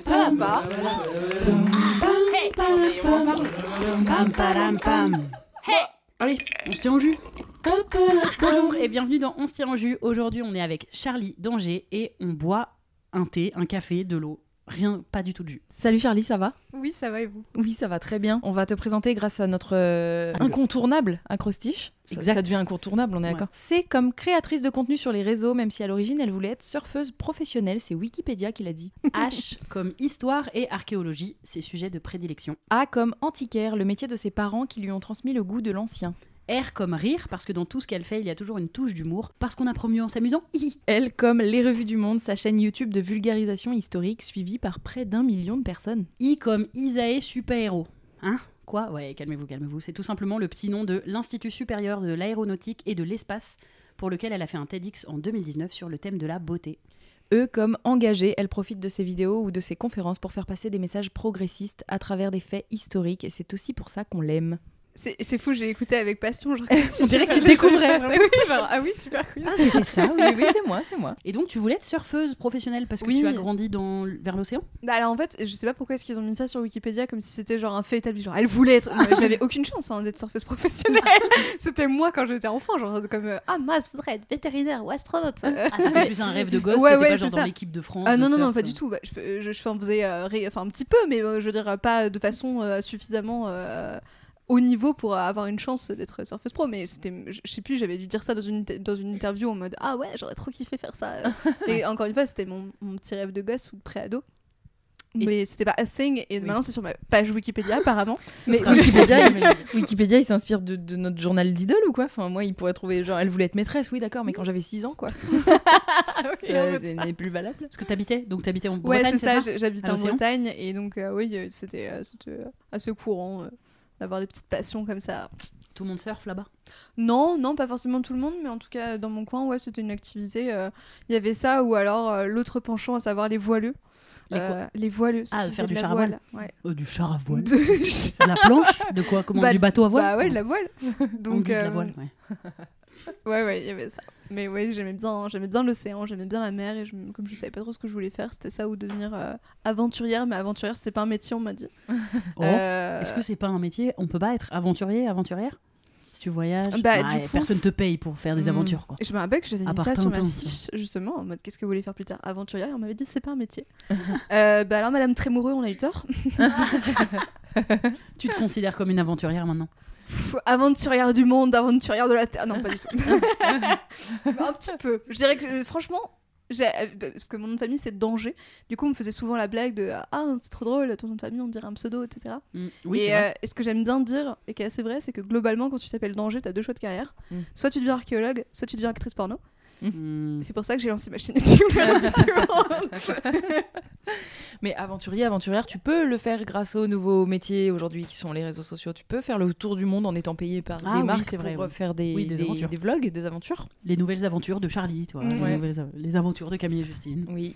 Ça va Hey Allez, on se tient au jus. Bonjour et bienvenue dans On se tient au jus. Aujourd'hui, on est avec Charlie Danger et on boit un thé, un café, de l'eau. Rien, pas du tout de jus. Salut Charlie, ça va? Oui, ça va et vous? Oui, ça va très bien. On va te présenter grâce à notre euh, incontournable acrostiche. Ça, devient incontournable, on est Ouais. d'accord. C'est comme créatrice de contenu sur les réseaux, même si à l'origine elle voulait être surfeuse professionnelle. C'est Wikipédia qui l'a dit. H comme histoire et archéologie, ses sujets de prédilection. A comme antiquaire, le métier de ses parents qui lui ont transmis le goût de l'ancien. R comme rire, parce que dans tout ce qu'elle fait, il y a toujours une touche d'humour. Parce qu'on apprend mieux en s'amusant. Elle comme Les Revues du Monde, sa chaîne YouTube de vulgarisation historique suivie par près d'un million de personnes. I comme Isae super-héros. Hein? Quoi? Ouais, calmez-vous, calmez-vous. C'est tout simplement le petit nom de l'Institut supérieur de l'aéronautique et de l'espace, pour lequel elle a fait un TEDx en 2019 sur le thème de la beauté. Eux comme engagés, elle profite de ses vidéos ou de ses conférences pour faire passer des messages progressistes à travers des faits historiques et c'est aussi pour ça qu'on l'aime. C'est c'est fou, j'ai écouté avec passion. Genre, On dirait que tu découvrais. C'est- oui, genre, ah oui, super quiz. j'ai fait ça, oui, oui, c'est moi, c'est moi. Et donc, tu voulais être surfeuse professionnelle parce que Oui. tu as grandi dans, vers l'océan? Bah alors en fait, je sais pas pourquoi est-ce qu'ils ont mis ça sur Wikipédia comme si c'était genre un fait établi. Genre, elle voulait être. J'avais aucune chance hein, d'être surfeuse professionnelle. c'était moi quand j'étais enfant, genre comme euh, ah moi je voudrais être vétérinaire ou astronaute. Euh, Ah, c'était plus un rêve de gosse, Ouais, ouais, pas genre c'est dans ça. l'équipe de France. Ah non, non, non, pas euh. du tout. Bah, je, fais- je, je faisais euh, ré- enfin, un petit peu, mais euh, je veux dire pas de façon euh, suffisamment euh, haut niveau pour avoir une chance d'être surfeuse pro. Mais c'était, je sais plus, j'avais dû dire ça dans une, dans une interview en mode Ah ouais, j'aurais trop kiffé faire ça. Et encore une fois, c'était mon, mon petit rêve de gosse ou de préado. Et- Mais c'était pas a thing, et Oui. maintenant c'est sur ma page Wikipédia apparemment. Mais Wikipédia, il, Wikipédia, il s'inspire de, de notre journal d'idole ou quoi? Enfin, moi, il pourrait trouver genre, elle voulait être maîtresse, oui, d'accord, mais quand j'avais 6 ans, quoi. Ça, ce n'est plus valable. Parce que t'habitais, donc t'habitais en Ouais, Bretagne, c'est ça, j'habitais en Bretagne, et donc euh, oui, euh, c'était euh, c'était, euh, assez courant euh, d'avoir des petites passions comme ça. Tout le monde surfe là-bas? Non, non, pas forcément tout le monde, mais en tout cas dans mon coin, ouais, c'était une activité. euh, Il y avait ça, ou alors euh, l'autre penchant, à savoir les voileux. Les quoi? Euh, les voileux, Ah, faire du de la char à voile. Ouais. Euh, du char à voile. La planche? De quoi? Comment Bah, Du bateau à voile? Bah ouais, de la voile. On Donc, dit de la voile, ouais. ouais, ouais, il y avait ça. Mais ouais, j'aimais bien, j'aimais bien l'océan, j'aimais bien la mer, et je, me- comme je savais pas trop ce que je voulais faire, c'était ça ou devenir euh, aventurière, mais aventurière, c'était pas un métier, on m'a dit. Oh, Euh, Est-ce que c'est pas un métier? On peut pas être aventurier, aventurière? Si tu voyages, Bah, ouais, du coup- personne te paye pour faire des Hmm. aventures, quoi. Je me rappelle que j'avais mis ça sur ma fiche, justement, en mode qu'est-ce que vous voulez faire plus tard? Aventurière, et on m'avait dit c'est pas un métier. Euh, bah alors, Madame Trémoureux, on a eu tort. Tu te considères comme une aventurière maintenant? Pff, aventurière du monde, aventurière de la terre. Non, pas du tout. un petit peu. Je dirais que euh, franchement, euh, parce que mon nom de famille c'est Danger. Du coup, on me faisait souvent la blague de Ah, c'est trop drôle, ton nom de famille, on dirait un pseudo, etc. Mm. Oui, euh, et ce que j'aime bien dire, et qui est assez vrai, c'est que globalement, quand tu t'appelles Danger, t'as deux choix de carrière. Mm. Soit tu deviens archéologue, soit tu deviens actrice porno. Mm. C'est pour ça que j'ai lancé ma chaîne YouTube. Mais aventurier, aventurière, tu peux le faire grâce aux nouveaux métiers aujourd'hui qui sont les réseaux sociaux. Tu peux faire le tour du monde en étant payé par Ah des oui, marques c'est vrai, pour oui. faire des, Oui, des des, vlogs, des aventures. Les nouvelles aventures de Charlie, tu vois. Mm. les, Ouais. aventures de Camille et Justine. Oui.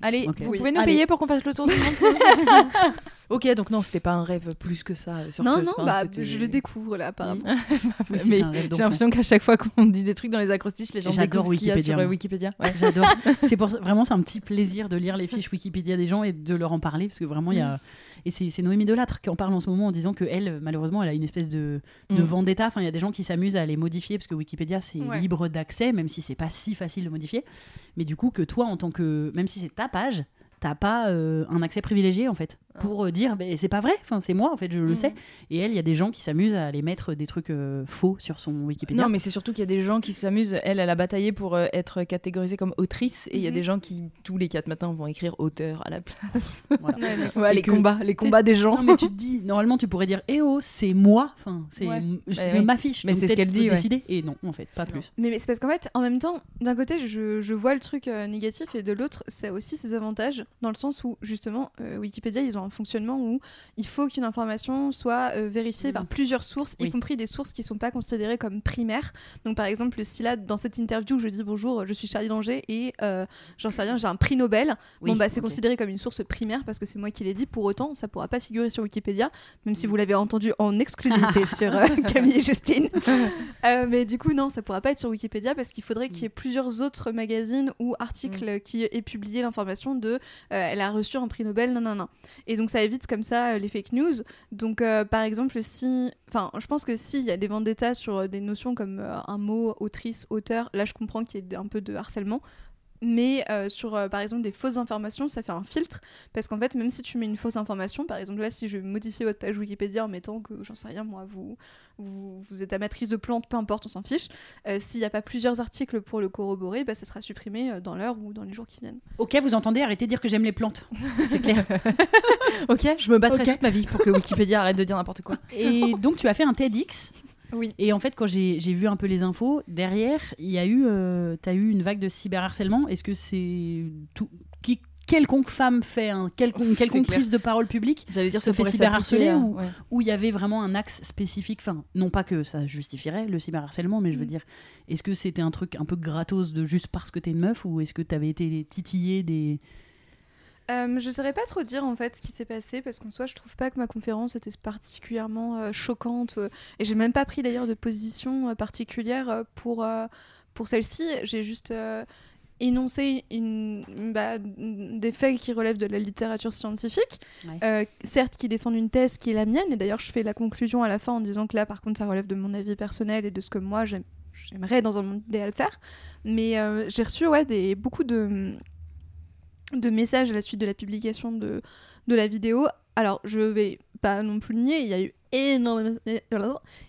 Allez, vous Oui. pouvez nous Allez. payer pour qu'on fasse le tour du monde Ok, donc non, c'était pas un rêve plus que ça. surfeuse, non, non, enfin, bah, je le découvre là, apparemment. Oui, Mais un rêve j'ai l'impression qu'à chaque fois qu'on dit des trucs dans les acrostiches, les gens découvrent ce qu'il y a Wikipédia, sur euh, moi. Wikipédia. Ouais. J'adore. c'est pour vraiment c'est un petit plaisir de lire les fiches Wikipédia des gens et de leur en parler parce que vraiment il y a et c'est c'est Noémie Delattre qui en parle en ce moment en disant que elle malheureusement elle a une espèce de, de Mm. vendetta. Enfin il y a des gens qui s'amusent à les modifier parce que Wikipédia c'est Ouais. libre d'accès même si c'est pas si facile de modifier. Mais du coup que toi en tant que même si c'est ta page t'as pas euh, un accès privilégié en fait. Pour euh, dire mais c'est pas vrai enfin c'est moi en fait je le Mhm. sais et elle il y a des gens qui s'amusent à aller mettre des trucs euh, faux sur son Wikipédia Non, mais c'est surtout qu'il y a des gens qui s'amusent. Elle, elle a bataillé pour euh, être catégorisée comme autrice, et il y a Mhm. des gens qui, tous les quatre matins, vont écrire auteur à la place. Voilà. Ouais, d'accord. Ouais, Et les que- combats, les combats des gens. non mais tu te dis normalement tu pourrais dire eh oh c'est moi enfin c'est Ouais. je Bah ma fiche Mais c'est ce qu'elle dit, décider et non en fait pas plus Mais, mais c'est parce qu'en fait, en même temps, d'un côté, je, je vois le truc euh, négatif et de l'autre, c'est aussi ses avantages, dans le sens où, justement, euh, Wikipédia, ils ont un fonctionnement où il faut qu'une information soit euh, vérifiée par plusieurs sources, y compris des sources qui sont pas considérées comme primaires. Donc, par exemple, si là, dans cette interview, je dis bonjour, je suis Charlie Danger et euh, j'en sais rien, j'ai un prix Nobel, Oui, bon, bah, c'est considéré comme une source primaire parce que c'est moi qui l'ai dit. Pour autant, ça pourra pas figurer sur Wikipédia, même si vous l'avez entendu en exclusivité sur euh, Camille et Justine. Euh, mais du coup, non, ça pourra pas être sur Wikipédia parce qu'il faudrait qu'il y ait plusieurs autres magazines ou articles qui aient publié l'information de elle a reçu un prix Nobel, non, non, non. Et donc, ça évite comme ça euh, les fake news. Donc, euh, par exemple, si. Enfin, je pense que s'il y a des vendettas sur euh, des notions comme un mot, autrice, auteur, là, je comprends qu'il y ait un peu de harcèlement. Mais euh, sur, euh, par exemple, des fausses informations, ça fait un filtre. Parce qu'en fait, même si tu mets une fausse information, par exemple, là, si je modifie votre page Wikipédia en mettant que, j'en sais rien, moi, vous, vous, vous êtes amatrice de plantes, peu importe, on s'en fiche. euh, S'il n'y a pas plusieurs articles pour le corroborer, bah, ça sera supprimé dans l'heure ou dans les jours qui viennent. ok vous entendez arrêtez de dire que j'aime les plantes c'est clair ok, je me battrai toute ma vie pour que Wikipédia arrête de dire n'importe quoi. et donc tu as fait un TEDx Oui. Et en fait, quand j'ai vu un peu les infos, derrière, il y a eu, euh, t'as eu une vague de cyberharcèlement. Est-ce que c'est tout, qui, quelconque femme fait un quelconque, quelconque prise de parole publique J'allais dire Se fait cyberharceler à- ou- ouais. où il y avait vraiment un axe spécifique, enfin, non pas que ça justifierait le cyberharcèlement, mais je veux Mm. dire, est-ce que c'était un truc un peu gratos de juste parce que t'es une meuf ou est-ce que t'avais été titillé des. Euh, je saurais pas trop dire en fait ce qui s'est passé parce qu'en soi je trouve pas que ma conférence était particulièrement euh, choquante euh, et j'ai même pas pris d'ailleurs de position euh, particulière euh, pour, pour celle-ci. J'ai juste énoncé une, bah, des faits qui relèvent de la littérature scientifique, Ouais. euh, certes qui défendent une thèse qui est la mienne et d'ailleurs je fais la conclusion à la fin en disant que là par contre ça relève de mon avis personnel et de ce que moi j'aime- j'aimerais dans un monde idéal faire. Mais euh, j'ai reçu ouais, des, beaucoup de de messages à la suite de la publication de, la vidéo. Alors, je vais pas non plus nier, il y a eu énormément, il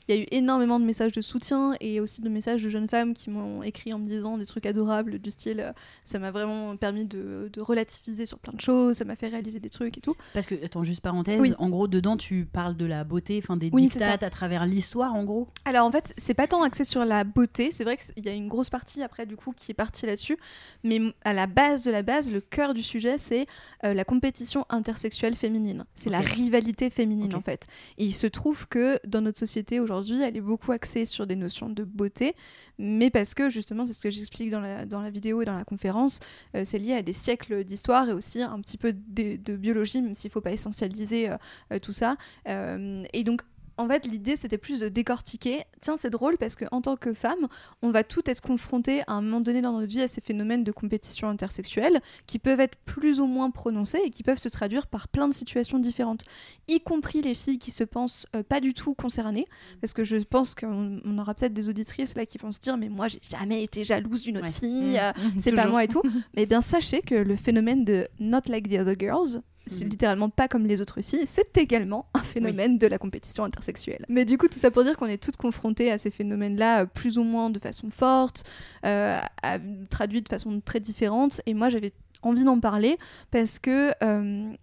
y a eu énormément de messages de soutien et aussi de messages de jeunes femmes qui m'ont écrit en me disant des trucs adorables du style euh, ça m'a vraiment permis de, de relativiser sur plein de choses, ça m'a fait réaliser des trucs et tout. Parce que, attends, juste parenthèse, Oui. en gros, dedans, tu parles de la beauté, enfin des Oui, dictates à travers l'histoire, en gros? Alors en fait, c'est pas tant axé sur la beauté, c'est vrai qu'il y a une grosse partie après du coup qui est partie là-dessus, mais à la base de la base, le cœur du sujet, c'est euh, la compétition intersexuelle féminine. C'est la rivalité féminine en fait. Et il se trouve que dans notre société aujourd'hui, elle est beaucoup axée sur des notions de beauté, mais parce que justement, c'est ce que j'explique dans la, dans la vidéo et dans la conférence, euh, c'est lié à des siècles d'histoire et aussi un petit peu de, biologie, même s'il faut pas essentialiser euh, euh, tout ça. Et donc en fait, l'idée, c'était plus de décortiquer. Tiens, c'est drôle parce qu'en tant que femme, on va toutes être confrontées à un moment donné dans notre vie à ces phénomènes de compétition intersexuelle qui peuvent être plus ou moins prononcés et qui peuvent se traduire par plein de situations différentes, y compris les filles qui se pensent euh, pas du tout concernées. Parce que je pense qu'on on aura peut-être des auditrices là qui vont se dire Mais moi, j'ai jamais été jalouse d'une autre Ouais. fille, euh, Mmh, c'est pas moi et tout. Mais bien, sachez que le phénomène de not like the other girls, c'est Mhm. littéralement pas comme les autres filles, c'est également un phénomène de la compétition intersexuelle. Mais du coup, tout ça pour dire qu'on est toutes confrontées à ces phénomènes-là, euh, plus ou moins de façon forte, euh, à- traduits de façon très différente. Et moi, j'avais envie d'en parler parce que. euh,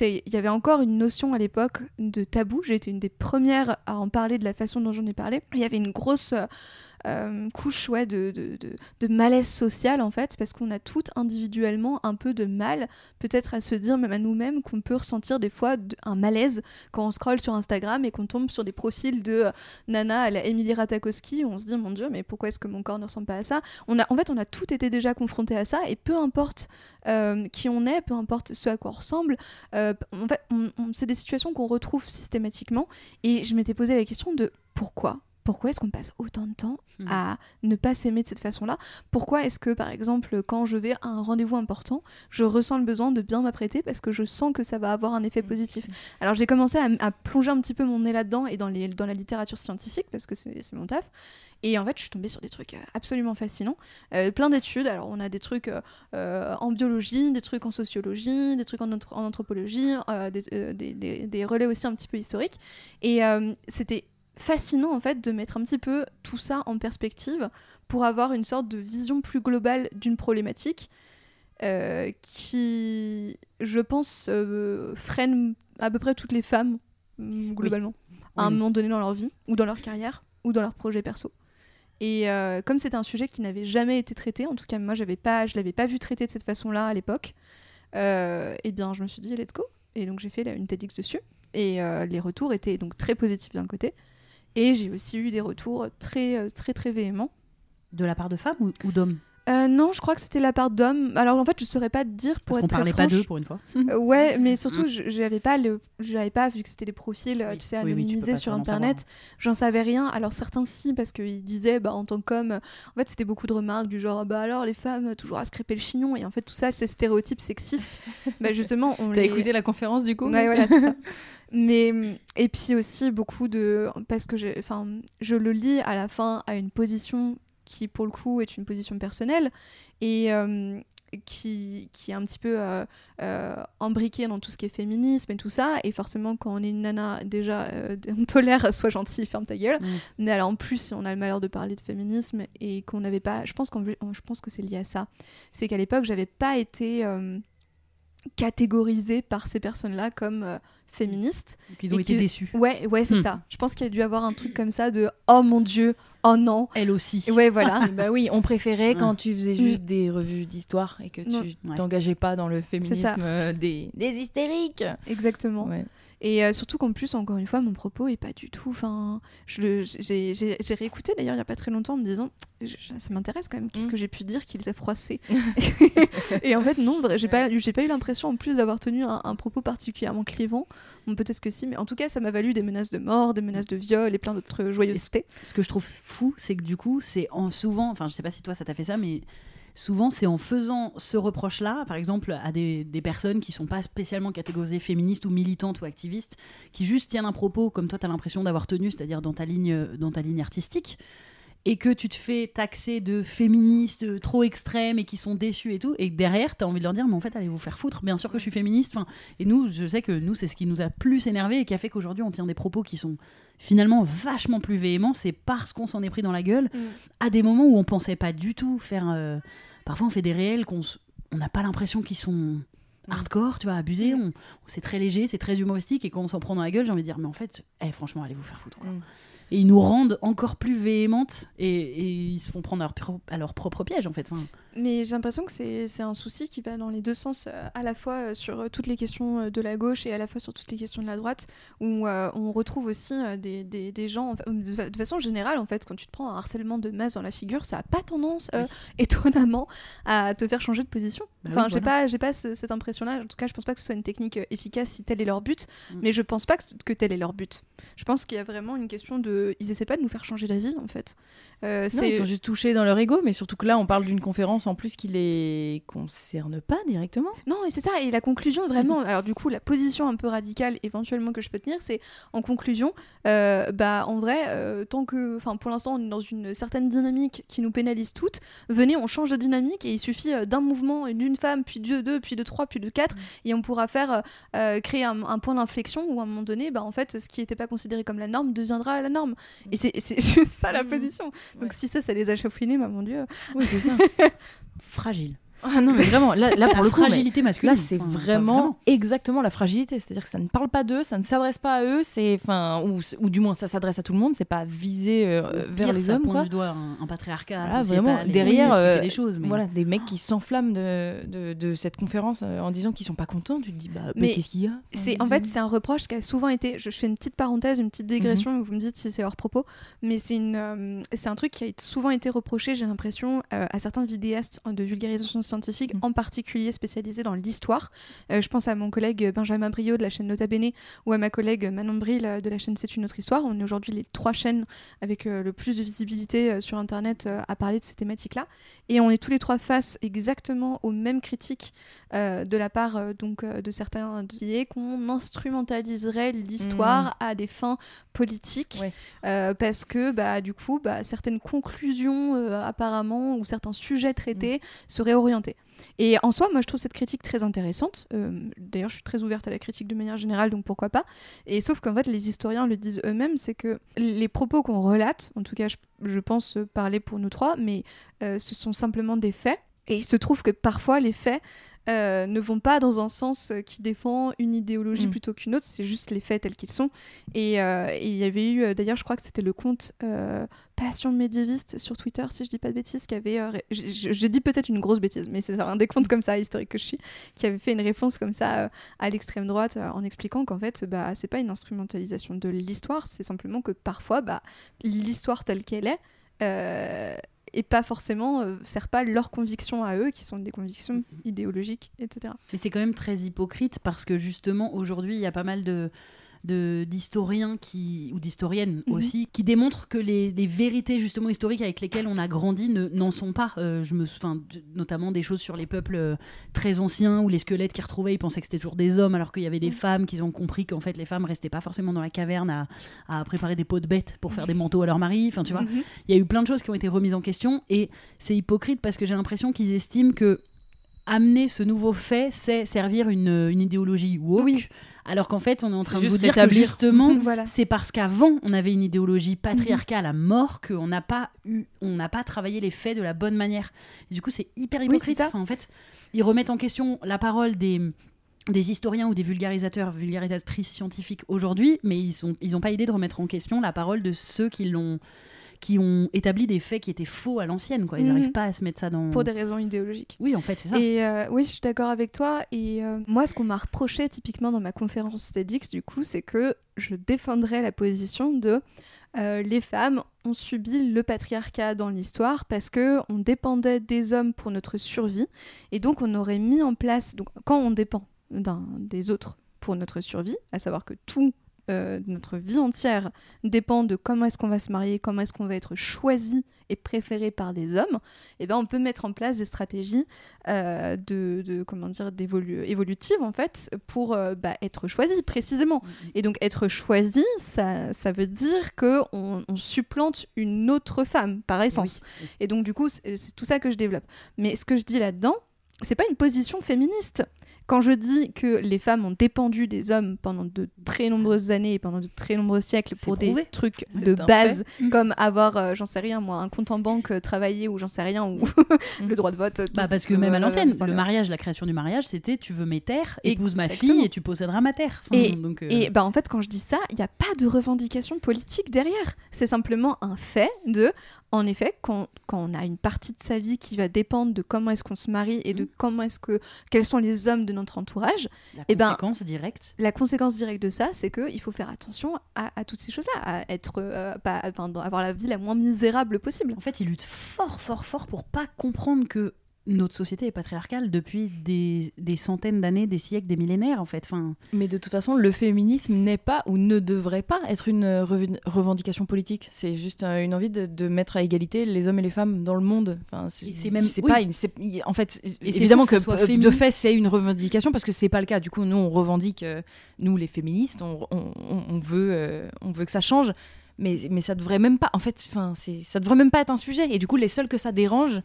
il y avait encore une notion à l'époque de tabou. J'ai été une des premières à en parler de la façon dont j'en ai parlé. Il y avait une grosse euh, couche ouais, de, de, de- malaise social en fait, parce qu'on a toutes individuellement un peu de mal, peut-être à se dire même à nous-mêmes qu'on peut ressentir des fois un malaise quand on scrolle sur Instagram et qu'on tombe sur des profils de euh, Nana à la Emily Ratajkowski, où on se dit mon dieu, mais pourquoi est-ce que mon corps ne ressemble pas à ça? On a, En fait, on a tout été déjà confronté à ça, et peu importe euh, qui on est, peu importe ce à quoi on ressemble, en fait, c'est des situations qu'on retrouve systématiquement, et je m'étais posé la question de pourquoi? Pourquoi est-ce qu'on passe autant de temps Hmm. à ne pas s'aimer de cette façon-là? Pourquoi est-ce que, par exemple, quand je vais à un rendez-vous important, je ressens le besoin de bien m'apprêter parce que je sens que ça va avoir un effet Hmm. positif? Alors j'ai commencé à, à plonger un petit peu mon nez là-dedans et dans, les, dans la littérature scientifique parce que c'est mon taf. Et en fait, je suis tombée sur des trucs euh, absolument fascinants. Euh, plein d'études. Alors, on a des trucs euh, en biologie, des trucs en sociologie, des trucs en, anthro- en anthropologie, euh, des, des- des- des relais aussi un petit peu historiques. Et c'était fascinant, en fait, de mettre un petit peu tout ça en perspective pour avoir une sorte de vision plus globale d'une problématique euh, qui, je pense, euh, freine à peu près toutes les femmes, mm, globalement, à un Oui. moment donné dans leur vie, ou dans leur carrière, ou dans leur projet perso. Et euh, comme c'était un sujet qui n'avait jamais été traité, en tout cas moi j'avais pas, je l'avais pas vu traité de cette façon-là à l'époque, eh bien je me suis dit let's go. Et donc j'ai fait une TEDx dessus. Et les retours étaient donc très positifs d'un côté. Et j'ai aussi eu des retours très euh, très très véhéments. De la part de femmes ou, ou d'hommes? Euh, non, je crois que c'était la part d'hommes. Alors en fait, je saurais pas te dire pour Parce qu'on être très parlait pas d'eux pour une fois. Euh, ouais, mais surtout, je j'avais pas le, j'avais pas vu que c'était des profils, euh, Oui. tu sais, Oui, oui, tu peux anonymisés sur internet. J'en savais rien. Alors certains si, parce qu'ils disaient, bah en tant qu'homme, en fait, c'était beaucoup de remarques du genre, bah alors les femmes toujours à se crêper le chignon et en fait tout ça, c'est stéréotypes sexistes. bah justement, on T'as les... écouté la conférence du coup Ouais, voilà, c'est ça. Mais et puis aussi beaucoup de parce que j'ai enfin je le lis à la fin à une position qui pour le coup est une position personnelle et euh, qui, qui est un petit peu euh, euh, embriquée dans tout ce qui est féminisme et tout ça et forcément quand on est une nana déjà euh, on tolère sois gentil ferme ta gueule Mm. mais alors en plus si on a le malheur de parler de féminisme et qu'on n'avait pas je pense qu'en je pense que c'est lié à ça c'est qu'à l'époque j'avais pas été euh, catégorisée par ces personnes-là comme euh, féministes. Donc ils ont Et été que- déçus. Ouais, ouais, c'est Hmm. ça. Je pense qu'il y a dû avoir un truc comme ça de oh mon dieu, oh non. Elle aussi. Ouais, voilà. Bah oui, on préférait Ouais. quand tu faisais juste des revues d'histoire et que tu Ouais. t'engageais pas dans le féminisme euh, des, des hystériques. Exactement. Ouais. Et euh, surtout qu'en plus, encore une fois, mon propos est pas du tout. Enfin, je le- j'ai réécouté d'ailleurs il y a pas très longtemps en me disant je- ça m'intéresse quand même. Qu'est-ce Mm. que j'ai pu dire qui les a froissés Et en fait, non, j'ai pas, j'ai pas eu l'impression en plus d'avoir tenu un, un propos particulièrement clivant. Bon, peut-être que si, mais en tout cas, ça m'a valu des menaces de mort, des menaces de viol et plein d'autres joyeusetés. Ce que je trouve fou, c'est que du coup, c'est en souvent, enfin, je sais pas si toi ça t'a fait ça, mais souvent c'est en faisant ce reproche-là, par exemple, à des, personnes qui sont pas spécialement catégorisées féministes ou militantes ou activistes, qui juste tiennent un propos comme toi, tu as l'impression d'avoir tenu, c'est-à-dire dans ta ligne, dans ta ligne artistique. Et que tu te fais taxer de féministes euh, trop extrêmes et qui sont déçus et tout, et derrière, tu as envie de leur dire, mais en fait, allez vous faire foutre, bien sûr que je suis féministe. Enfin, et nous, je sais que nous, c'est ce qui nous a plus énervé et qui a fait qu'aujourd'hui, on tient des propos qui sont finalement vachement plus véhéments. C'est parce qu'on s'en est pris dans la gueule à des moments où on pensait pas du tout faire. euh, Parfois, on fait des réels qu'on s- on n'a pas l'impression qu'ils sont hardcore, tu vois, abusés. On, c'est très léger, c'est très humoristique, et quand on s'en prend dans la gueule, j'ai envie de dire, mais en fait, eh, franchement, allez vous faire foutre. quoi. Mm. Et ils nous rendent encore plus véhémentes et, et ils se font prendre à leur, pro- à leur propre piège, en fait. Enfin, Mais j'ai l'impression que c'est un souci qui va dans les deux sens, euh, à la fois euh, sur euh, toutes les questions de la gauche et à la fois sur toutes les questions de la droite, où euh, on retrouve aussi des, des, des gens, en fait, de, fa- de façon générale, en fait, quand tu te prends un harcèlement de masse dans la figure, ça n'a pas tendance, euh, Oui. étonnamment, à te faire changer de position. Bah enfin, oui, j'ai voilà. pas, j'ai pas ce- cette impression-là. En tout cas, je pense pas que ce soit une technique euh, efficace si tel est leur but, Mm. mais je pense pas que, que tel est leur but. Je pense qu'il y a vraiment une question de. Ils essaient pas de nous faire changer d'avis, en fait. Euh, Non, ils sont juste touchés dans leur ego, mais surtout que là, on parle d'une conférence en plus qui les concerne pas directement. Non, et c'est ça. Et la conclusion, vraiment, alors du coup, la position un peu radicale éventuellement que je peux tenir, c'est en conclusion, euh, bah en vrai, euh, tant que, enfin pour l'instant, on est dans une certaine dynamique qui nous pénalise toutes, venez, on change de dynamique et il suffit d'un mouvement, d'une femme, puis de deux, puis de trois, puis de quatre, et on pourra faire, créer un, un point d'inflexion où à un moment donné, bah en fait, ce qui n'était pas considéré comme la norme deviendra la norme. Et c'est c'est juste ça la Mhm. position. Donc Ouais. si ça, ça les a chafouinés, bah mon dieu. Oui, c'est ça. fragile. Ah non, mais vraiment, là, là pour La le coup, fragilité masculine. Là, c'est enfin, vraiment, exactement la fragilité. C'est-à-dire que ça ne parle pas d'eux, ça ne s'adresse pas à eux, c'est, enfin, ou, ou du moins ça s'adresse à tout le monde, c'est pas visé euh, vers Pire, les ça hommes. pointe Quoi. du doigt un, un patriarcat. Voilà, vraiment, derrière, euh, des choses. Mais... Voilà, des mecs qui s'enflamment de, de, de cette conférence euh, en disant qu'ils sont pas contents. Tu te dis, bah, Mais qu'est-ce qu'il y a? C'est en fait c'est un reproche qui a souvent été. Je, je fais une petite parenthèse, une petite digression. Vous me dites si c'est hors propos, mais c'est une euh, c'est un truc qui a souvent été reproché. J'ai l'impression euh, à certains vidéastes de vulgarisation scientifiques, Mm. en particulier spécialisés dans l'histoire. Euh, je pense à mon collègue Benjamin Brio de la chaîne Nota Bene ou à ma collègue Manon Bril euh, de la chaîne C'est une autre histoire. On est aujourd'hui les trois chaînes avec euh, le plus de visibilité euh, sur Internet euh, à parler de ces thématiques-là. Et on est tous les trois face exactement aux mêmes critiques de la part donc, de certains est qu'on instrumentaliserait l'histoire à des fins politiques euh, parce que bah, du coup bah, certaines conclusions apparemment ou certains sujets traités seraient orientés. Et en soi, moi je trouve cette critique très intéressante. Euh, D'ailleurs, je suis très ouverte à la critique de manière générale, donc pourquoi pas. Et sauf qu'en fait, les historiens le disent eux-mêmes, c'est que les propos qu'on relate, en tout cas, je, pense parler pour nous trois, mais euh, ce sont simplement des faits. Et il se trouve que parfois, les faits euh, ne vont pas dans un sens euh, qui défend une idéologie Mm. plutôt qu'une autre, c'est juste les faits tels qu'ils sont. Et euh, il y avait eu, d'ailleurs, je crois que c'était le compte euh, Passion médiéviste sur Twitter, si je dis pas de bêtises, qui avait. ré- je, dis peut-être une grosse bêtise, mais c'est un des comptes comme ça, historique que je suis, qui avait fait une réponse comme ça à l'extrême droite en expliquant qu'en fait, bah, c'est pas une instrumentalisation de l'histoire, c'est simplement que parfois, bah, l'histoire telle qu'elle est. euh, et pas forcément euh, sert pas leurs convictions à eux qui sont des convictions idéologiques etc Mais c'est quand même très hypocrite parce que justement aujourd'hui il y a pas mal de- d'historiens qui ou d'historiennes Mhm. aussi qui démontrent que les, les vérités justement historiques avec lesquelles on a grandi ne- n'en sont pas Euh, je me notamment des choses sur les peuples euh, très anciens où les squelettes qu'ils retrouvaient ils pensaient que c'était toujours des hommes alors qu'il y avait des Mhm. femmes qui ont compris qu'en fait les femmes restaient pas forcément dans la caverne à, à préparer des pots de bêtes pour faire des manteaux à leur mari enfin tu vois Mhm. il y a eu plein de choses qui ont été remises en question et c'est hypocrite parce que j'ai l'impression qu'ils estiment que amener ce nouveau fait, c'est servir une, une idéologie woke, Oui. alors qu'en fait, on est en train de vous dire que justement, voilà c'est parce qu'avant, on avait une idéologie patriarcale à mort qu'on n'a pas eu, on n'a pas travaillé les faits de la bonne manière. Et du coup, c'est hyper hypocrite. Enfin, en fait, ils remettent en question la parole des des historiens ou des vulgarisateurs, vulgarisatrices scientifiques aujourd'hui, mais ils sont ils ont pas idée de remettre en question la parole de ceux qui l'ont qui ont établi des faits qui étaient faux à l'ancienne quoi. Ils Mhm. n'arrivent pas à se mettre ça dans pour des raisons idéologiques Oui, en fait, c'est ça. Et euh, oui, je suis d'accord avec toi. Et euh, moi, ce qu'on m'a reproché typiquement dans ma conférence TEDx, du coup, c'est que je défendrais la position de euh, les femmes ont subi le patriarcat dans l'histoire parce que on dépendait des hommes pour notre survie, et donc on aurait mis en place. Donc, quand on dépend d'un des autres pour notre survie, à savoir que tout euh, notre vie entière dépend de comment est-ce qu'on va se marier, comment est-ce qu'on va être choisi et préféré par des hommes, eh ben on peut mettre en place des stratégies euh, de, de- comment dire en fait pour euh, bah, être choisi précisément. Et donc être choisi, ça, ça veut dire que on, on supplante une autre femme par essence. Oui. Et donc du coup, c'est c'est tout ça que je développe. Mais ce que je dis là-dedans, c'est pas une position féministe. Quand je dis que les femmes ont dépendu des hommes pendant de très nombreuses années et pendant de très nombreux siècles pour prouvé. des trucs de base, fait. comme avoir, euh, j'en sais rien moi, un compte en banque, euh, travailler ou j'en sais rien, ou le droit de vote. euh, Bah parce que même à l'ancienne, le mariage, la création du mariage, c'était tu veux mes terres, épouse ma fille et tu posséderas ma terre. Enfin, Et- donc, euh, Et bah en fait, quand je dis ça, il n'y a pas de revendication politique derrière. C'est simplement un fait de, en effet, quand, quand on a une partie de sa vie qui va dépendre de comment est-ce qu'on se marie et de Mhm. comment est-ce que, quels sont les hommes de notre entourage, la eh ben, conséquence directe. la conséquence directe de ça, c'est qu'il faut faire attention à, à toutes ces choses-là, à être, euh, pas, enfin, dans- avoir la vie la moins misérable possible. En fait, ils luttent fort, fort, fort pour pas comprendre que notre société est patriarcale depuis des, des centaines d'années, des siècles, des millénaires, en fait. Enfin, Mais de toute façon, le féminisme n'est pas ou ne devrait pas être une euh, reven- revendication politique. C'est juste euh, une envie de, de mettre à égalité les hommes et les femmes dans le monde. Enfin, Et c'est même- oui. pas une. En fait, c'est évidemment que euh, de fait c'est une revendication parce que c'est pas le cas. Du coup, nous on revendique, euh, nous les féministes, on, on- veut, euh, on veut que ça change. Mais, mais ça devrait même pas. En fait, enfin, ça devrait même pas être un sujet. Et du coup, les seuls que ça dérange.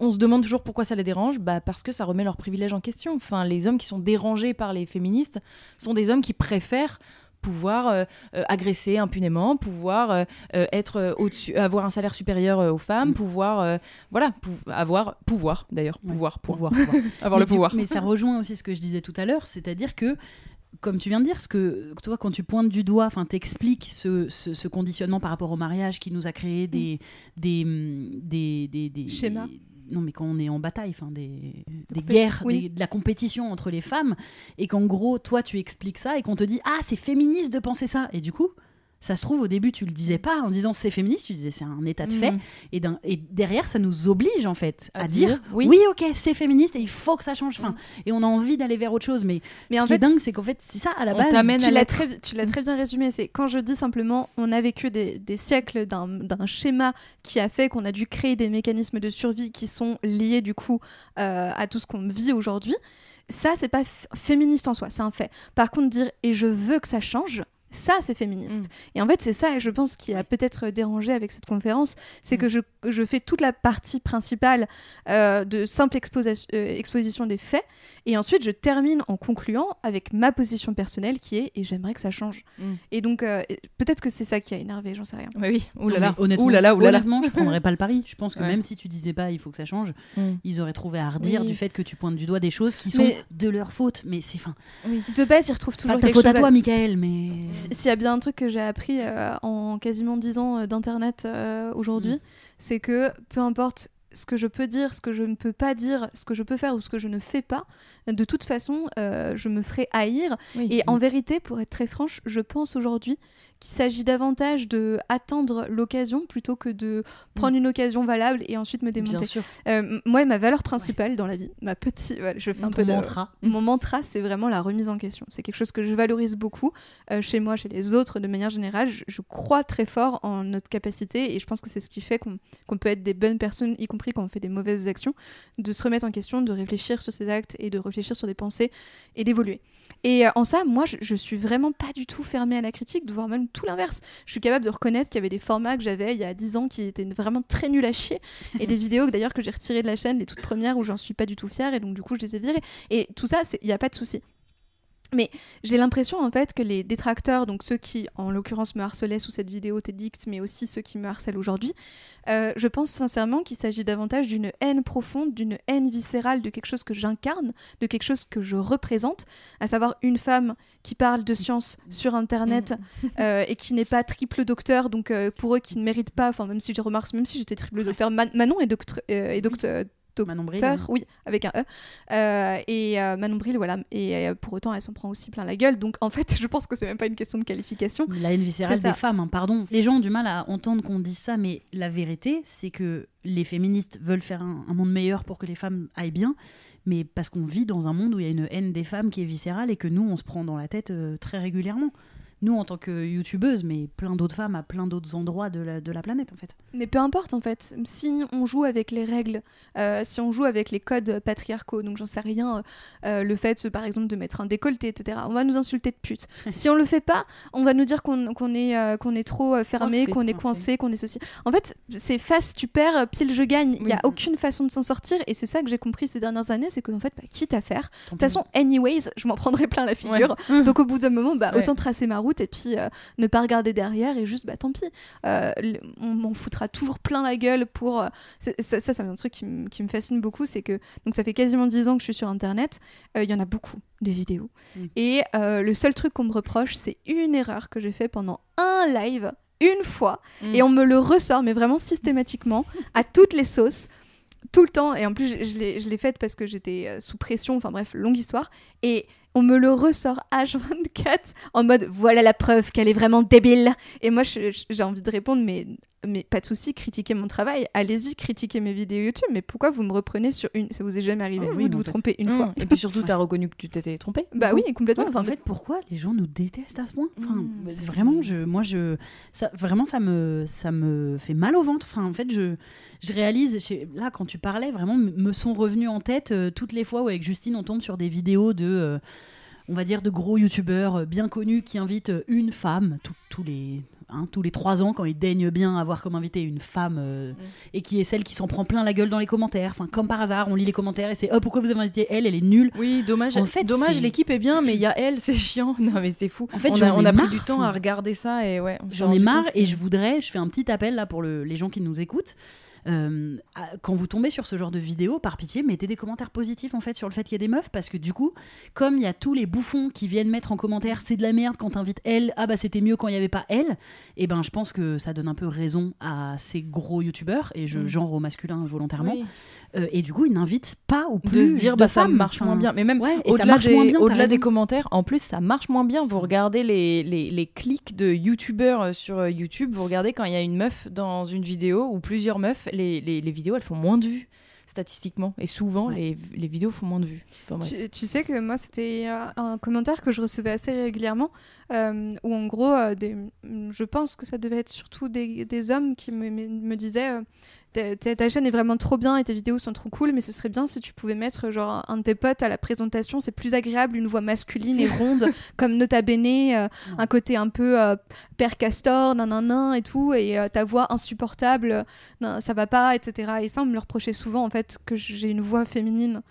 On se demande toujours pourquoi ça les dérange, bah parce que ça remet leurs privilèges en question. Enfin, les hommes qui sont dérangés par les féministes sont des hommes qui préfèrent pouvoir euh, euh, agresser impunément, pouvoir euh, être au-dessus, avoir un salaire supérieur aux femmes, Mm. pouvoir, euh, voilà, pou- avoir pouvoir d'ailleurs, Ouais, pouvoir, pouvoir, pouvoir. avoir Mais le pouvoir. Mais ça rejoint aussi ce que je disais tout à l'heure, c'est-à-dire que comme tu viens de dire, ce que toi, quand tu pointes du doigt, enfin, t'expliques ce, ce, ce conditionnement par rapport au mariage qui nous a créé des, des, hum, des, des, des- Schémas. Non, mais quand on est en bataille, enfin, des, guerres, oui. des- de la compétition entre les femmes, et qu'en gros, toi, tu expliques ça et qu'on te dit, ah, c'est féministe de penser ça, et du coup, Ça se trouve, au début, tu le disais pas en disant c'est féministe, tu disais c'est un état de fait. Mhm. Et, derrière, ça nous oblige, en fait, à, À dire, dire, oui. oui. ok, c'est féministe et il faut que ça change. Enfin, Et on a envie d'aller vers autre chose. Mais, Mais ce en qui est dingue, c'est qu'en fait, c'est ça, à la base. tu l'as l'être. très, bien résumé. C'est quand je dis simplement, on a vécu des, des siècles d'un schéma qui a fait qu'on a dû créer des mécanismes de survie qui sont liés du coup euh, à tout ce qu'on vit aujourd'hui. Ça, c'est pas féministe en soi, c'est un fait. Par contre, dire et je veux que ça change. Ça, c'est féministe. Mm. Et en fait, c'est ça, je pense, qui a peut-être dérangé avec cette conférence, c'est Mm. que je, je fais toute la partie principale euh, de simple euh, exposition des faits, et ensuite je termine en concluant avec ma position personnelle qui est et j'aimerais que ça change. Mm. Et donc, euh, peut-être que c'est ça qui a énervé, j'en sais rien. Oui, oui. Ouh Non, là là. mais honnêtement, là là. honnêtement, je prendrais pas le pari. Je pense que Ouais. même si tu disais pas, il faut que ça change, ils auraient trouvé à redire Oui. du fait que tu pointes du doigt des choses qui sont Mais- de leur faute. Mais c'est fin. De base, ils retrouvent Pas toujours de ta quelque faute chose à toi, Michael, mais. S'il y a bien un truc que j'ai appris euh, en quasiment 10 ans euh, d'internet euh, aujourd'hui, Mm. c'est que peu importe ce que je peux dire, ce que je ne peux pas dire, ce que je peux faire ou ce que je ne fais pas, de toute façon, euh, je me ferai haïr. Oui. Et en vérité, pour être très franche, je pense aujourd'hui qu'il s'agit davantage de attendre l'occasion plutôt que de prendre une occasion valable et ensuite me Bien démonter. sûr. Euh, moi, ma valeur principale dans la vie, ma petite, voilà, je fais un Ton peu de mantra. mon mantra, c'est vraiment la remise en question. C'est quelque chose que je valorise beaucoup euh, chez moi, chez les autres, de manière générale. Je, je crois très fort en notre capacité et je pense que c'est ce qui fait qu'on qu'on peut être des bonnes personnes, y compris quand on fait des mauvaises actions, de se remettre en question, de réfléchir sur ses actes et de réfléchir sur des pensées et d'évoluer. Et euh, en ça, moi, je, je suis vraiment pas du tout fermée à la critique, voire même tout l'inverse. Je suis capable de reconnaître qu'il y avait des formats que j'avais il y a 10 ans qui étaient vraiment très nuls à chier et des vidéos que d'ailleurs que j'ai retirées de la chaîne, les toutes premières où j'en suis pas du tout fière et donc du coup je les ai virées. Et tout ça, il n'y a pas de souci. Mais j'ai l'impression en fait que les détracteurs, donc ceux qui en l'occurrence me harcelaient sous cette vidéo TEDx, mais aussi ceux qui me harcèlent aujourd'hui, euh, je pense sincèrement qu'il s'agit davantage d'une haine profonde, d'une haine viscérale de quelque chose que j'incarne, de quelque chose que je représente, à savoir une femme qui parle de science sur Internet euh, et qui n'est pas triple docteur, donc euh, pour eux qui ne méritent pas, enfin même si je remarque, même si j'étais triple docteur, Man- Manon est, docteur est docteur Manon Bril, docteur, oui, avec un E. Euh, et euh, Manon Bril, voilà. Et euh, pour autant, elle s'en prend aussi plein la gueule. Donc, en fait, je pense que c'est même pas une question de qualification. La haine viscérale des femmes, hein, pardon. Les gens ont du mal à entendre qu'on dise ça, mais la vérité, c'est que les féministes veulent faire un, un monde meilleur pour que les femmes aillent bien, mais parce qu'on vit dans un monde où il y a une haine des femmes qui est viscérale et que nous, on se prend dans la tête euh, très régulièrement. Nous, en tant que youtubeuse, mais plein d'autres femmes à plein d'autres endroits de la, de la planète, en fait. Mais peu importe, en fait. Si on joue avec les règles, euh, si on joue avec les codes patriarcaux, donc j'en sais rien, euh, euh, le fait, par exemple, de mettre un décolleté, etc., on va nous insulter de pute. si on le fait pas, on va nous dire qu'on qu'on est, euh, qu'on est trop fermé, qu'on est coincé. qu'on est ceci. En fait, c'est face, tu perds, pile, je gagne. Il n'y a aucune façon de s'en sortir. Et c'est ça que j'ai compris ces dernières années, c'est qu'en fait, bah, quitte à faire, De toute façon, anyways, je m'en prendrai plein la figure. Donc au bout d'un moment, bah, Ouais. autant tracer ma route et puis euh, ne pas regarder derrière et juste, bah tant pis. Euh, on m'en foutra toujours plein la gueule pour... euh, ça, ça, c'est un truc qui, qui me fascine beaucoup, c'est que... Donc ça fait quasiment 10 ans que je suis sur Internet. Il y en a beaucoup, des vidéos. Mm. Et le seul truc qu'on me reproche, c'est une erreur que j'ai fait pendant un live, une fois. Mm. Et on me le ressort, mais vraiment systématiquement, à toutes les sauces tout le temps. Et en plus, je, je l'ai faite parce que j'étais sous pression. Enfin bref, longue histoire. Et on me le ressort H24 en mode voilà la preuve qu'elle est vraiment débile. Et moi, j'ai envie de répondre, mais, mais pas de souci, critiquez mon travail. Allez-y, critiquez mes vidéos YouTube. Mais pourquoi vous me reprenez sur une Ça vous est jamais arrivé, Ah vous, oui, de mais en vous fait- tromper une Mm. fois Et puis surtout, t'as reconnu que tu t'étais trompé. Bah oui, complètement. Enfin, en fait, pourquoi les gens nous détestent à ce point? Enfin, Mm. c'est Vraiment, je, moi, je, ça, vraiment, ça me, ça me fait mal au ventre. Enfin, en fait, je, je réalise, je- là, quand tu parlais, vraiment, me sont revenus en tête euh, toutes les fois où avec Justine, on tombe sur des vidéos de, euh, on va dire, de gros youtubeurs euh, bien connus qui invitent une femme tout- tous les. Hein, tous les trois ans, quand ils daignent bien avoir comme invité une femme euh, et qui est celle qui s'en prend plein la gueule dans les commentaires. Enfin, comme par hasard, on lit les commentaires et c'est oh pourquoi vous avez invité elle, elle est nulle. Oui, dommage. En fait, dommage, l'équipe est bien, mais il y a elle, c'est chiant. Non, mais c'est fou. En fait, on a, on a pris marre, du temps à regarder ça et ouais. J'en ai marre et je voudrais, je fais un petit appel là pour le- les gens qui nous écoutent. Euh, quand vous tombez sur ce genre de vidéo, par pitié, mettez des commentaires positifs en fait sur le fait qu'il y ait des meufs, parce que du coup, comme il y a tous les bouffons qui viennent mettre en commentaire c'est de la merde quand t'invites elle, ah bah c'était mieux quand il n'y avait pas elle, et ben je pense que ça donne un peu raison à ces gros youtubeurs, et je Mm. genre au masculin volontairement, Oui. Euh, et du coup ils n'invitent pas ou plus de se dire bah ça marche moins bien. Mais même Ouais, au-delà des, des commentaires en plus ça marche moins bien. Vous regardez les, les, les clics de youtubeurs euh, sur youtube vous regardez quand il y a une meuf dans une vidéo ou plusieurs meufs les, les, les vidéos elles font moins de vues statistiquement et souvent Ouais. les, les vidéos font moins de vues Enfin. Tu, tu sais que moi, c'était euh, un commentaire que je recevais assez régulièrement, euh, où en gros, euh, des, je pense que ça devait être surtout des, des hommes qui me disaient euh, ta, chaîne est vraiment trop bien et tes vidéos sont trop cool, mais ce serait bien si tu pouvais mettre genre un de tes potes à la présentation, c'est plus agréable, une voix masculine et ronde, comme Nota Bene, euh, un côté un peu euh, père castor, nan et tout, et euh, ta voix insupportable, euh, non, ça va pas, etc. Et ça, on me le reprochait souvent en fait, que j'ai une voix féminine.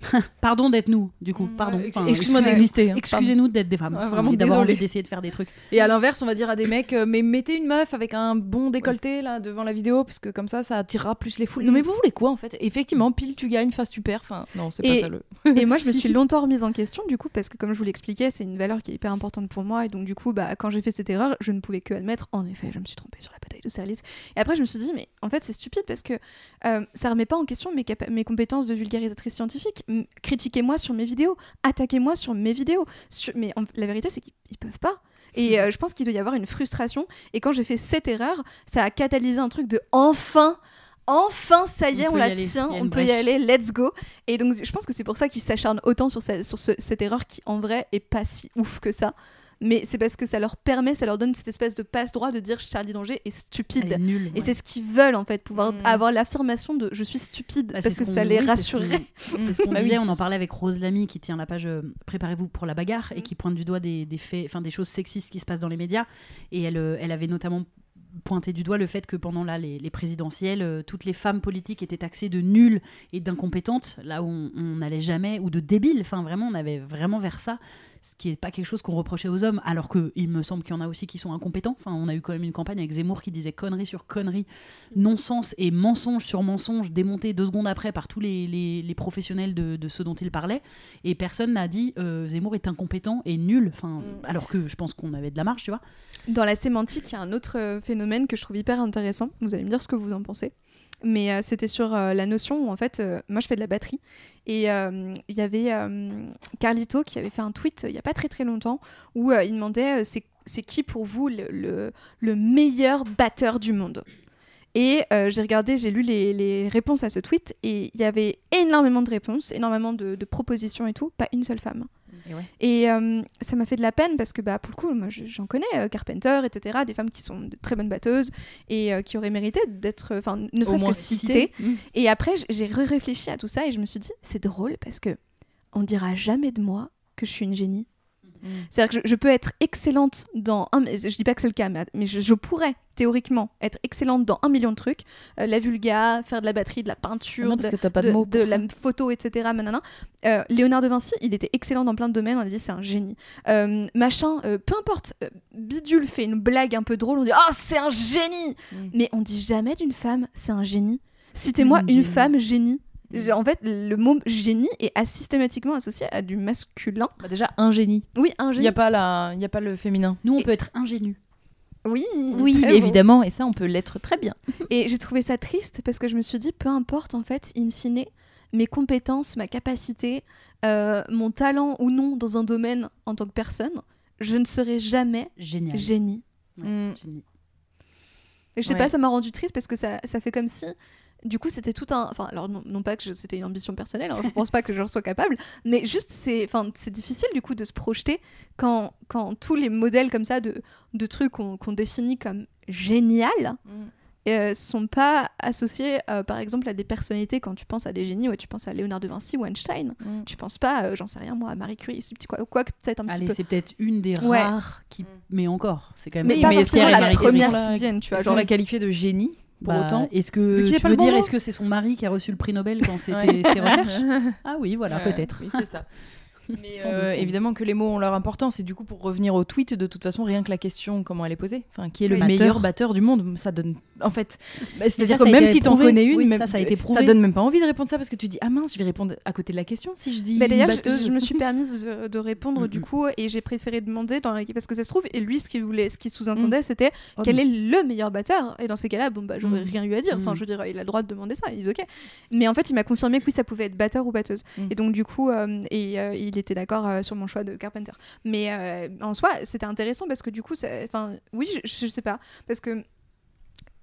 Pardon d'être nous, du coup, pardon. Ouais, ex- Enfin, excuse-moi d'exister hein, Excusez-nous d'être des femmes, Ouais, vraiment d'avoir envie d'essayer de faire des trucs. Et à l'inverse, on va dire à des mecs, euh, mais mettez une meuf avec un bon décolleté là devant la vidéo, parce que comme ça, ça attirera plus les foules. Non, mais vous voulez quoi en fait? Effectivement, pile tu gagnes, face tu perds. Enfin, non, c'est pas Et- ça le. Et moi, je me suis longtemps remise en question, du coup, parce que comme je vous l'expliquais, c'est une valeur qui est hyper importante pour moi. Et donc, du coup, bah, quand j'ai fait cette erreur, je ne pouvais que admettre, en effet, je me suis trompée sur la bataille de Serlis. Et après, je me suis dit, mais en fait, c'est stupide parce que euh, ça remet pas en question mes compétences de vulgarisatrice scientifique. Critiquez-moi sur mes vidéos, attaquez-moi sur mes vidéos. Sur- Mais en- la vérité, c'est qu'ils ils peuvent pas. Et euh, je pense qu'il doit y avoir une frustration. Et quand j'ai fait cette erreur, ça a catalysé un truc de enfin. Enfin, ça y est, on, la aller. tient, on peut y aller, let's go. Et donc, je pense que c'est pour ça qu'ils s'acharnent autant sur, ce- sur ce- cette erreur qui, en vrai, est pas si ouf que ça. Mais c'est parce que ça leur permet, ça leur donne cette espèce de passe-droit de dire Charlie Danger est stupide. est nulle. Et ouais. c'est ce qu'ils veulent, en fait, pouvoir Mm. avoir l'affirmation de je suis stupide, Bah, c'est parce ce que ça les oui, c'est ce qu'on- rassurerait. C'est ce qu'on Bah disait, on en parlait avec Rose Lamy qui tient la page euh, Préparez-vous pour la bagarre Mm. et qui pointe du doigt des, des faits, enfin des choses sexistes qui se passent dans les médias. Et elle, euh, elle avait notamment pointé du doigt le fait que pendant là, les, les présidentielles, euh, toutes les femmes politiques étaient taxées de nulles et d'incompétentes, là où on on n'allait jamais, ou de débiles. Enfin, vraiment, on avait vraiment vers ça, ce qui n'est pas quelque chose qu'on reprochait aux hommes, alors qu'il me semble qu'il y en a aussi qui sont incompétents. Enfin, on a eu quand même une campagne avec Zemmour qui disait connerie sur connerie, non-sens et mensonge sur mensonge, démonté deux secondes après par tous les, les- les professionnels de, de ce dont il parlait. Et personne n'a dit euh, Zemmour est incompétent et nul. Enfin, alors que je pense qu'on avait de la marge, tu vois. Dans la sémantique, il y a un autre euh, phénomène que je trouve hyper intéressant. Vous allez me dire ce que vous en pensez. Mais euh, c'était sur euh, la notion où, en fait, euh, moi je fais de la batterie. Et il y avait Carlito qui avait fait un tweet il n'y a pas très très longtemps où il demandait c'est, qui pour vous le, le- le meilleur batteur du monde? Et j'ai regardé, j'ai lu les, les réponses à ce tweet et il y avait énormément de réponses, énormément de propositions et tout, pas une seule femme. Et ouais. Et euh, ça m'a fait de la peine parce que, bah, pour le coup, moi je- j'en connais, euh, Carpenter, etc., des femmes qui sont de très bonnes batteuses et euh, qui auraient mérité d'être, enfin, ne serait-ce que citées. cité. Mm. Et après, j'ai réfléchi à tout ça et je me suis dit, c'est drôle parce que on dira jamais de moi que je suis une génie. Mm. C'est-à-dire que je, je peux être excellente dans un. Je dis pas que c'est le cas, mais, mais je, je pourrais théoriquement être excellente dans un million de trucs. Euh, la vulga, faire de la batterie, de la peinture, Non, parce de, la photo, etc. manana. Euh, Léonard de Vinci, il était excellent dans plein de domaines. On a dit c'est un génie. Euh, machin, peu importe. Bidule fait une blague un peu drôle. On dit oh c'est un génie. Mm. Mais on dit jamais d'une femme c'est un génie. Citez-moi Une une femme génie. En fait, le mot génie est systématiquement associé à du masculin. Bah, déjà, un génie. Oui, un Il génie. n'y a, pas la... y a pas le féminin. Nous, on Et- peut être ingénus. Oui, Oui, évidemment, et ça, on peut l'être très bien. Et j'ai trouvé ça triste parce que je me suis dit, peu importe en fait, in fine, mes compétences, ma capacité, euh, mon talent ou non dans un domaine en tant que personne, je ne serai jamais Génial. génie. Ouais, Mm. génie. Et je sais Ouais. pas, ça m'a rendu triste parce que ça, ça fait comme si. Du coup, c'était tout un. Enfin, alors, non, non pas que je- c'était une ambition personnelle, hein, je pense pas que j'en sois capable, mais juste, c'est enfin, c'est difficile du coup de se projeter quand, quand tous les modèles comme ça de, de trucs qu'on qu'on définit comme génial euh, sont pas associés, euh, par exemple, à des personnalités. Quand tu penses à des génies, ouais, tu penses à Léonard de Vinci ou Einstein. Mm. Tu penses pas, euh, j'en sais rien, moi, à Marie Curie, c'est petit quoi, quoi que peut-être un petit Allez, peu. c'est peut-être une des Ouais. rares qui. Mm. Mais encore, c'est quand même. Mais Oui, pas mais forcément la première qui tienne, tu vois. Est-ce genre- qu'on l'a qualifié de génie? Pour Bah, autant Est-ce que tu veux dire, est-ce que c'est son mari qui a reçu le prix Nobel quand c'était ses recherches Ah oui, voilà, peut-être. Oui, c'est ça. Mais euh, évidemment que les mots ont leur importance et du coup pour revenir au tweet de toute façon rien que la question comment elle est posée enfin qui est le Oui. meilleur Batteur. du monde ça donne en fait. Bah, C'est-à-dire que même si t'en connais une, Oui, même- ça, ça a été ça donne même pas envie de répondre ça parce que tu dis ah mince, je vais répondre à côté de la question si je dis. Bah, D'ailleurs, je, me suis permise de, répondre Mm, du mm. coup et j'ai préféré demander dans la... parce que ça se trouve et lui ce qu'il voulait, ce sous-entendait c'était Oh, quel est le meilleur batteur? Et dans ces cas-là bon bah j'aurais Mm. rien eu à dire enfin Mm. je veux dire il a le droit de demander ça il est ok mais en fait il m'a confirmé que oui ça pouvait être batteur ou batteuse Mm. et donc du coup euh, et euh, il était d'accord euh, sur mon choix de Carpenter. Mais euh, en soi c'était intéressant parce que du coup enfin oui je, je sais pas. Parce que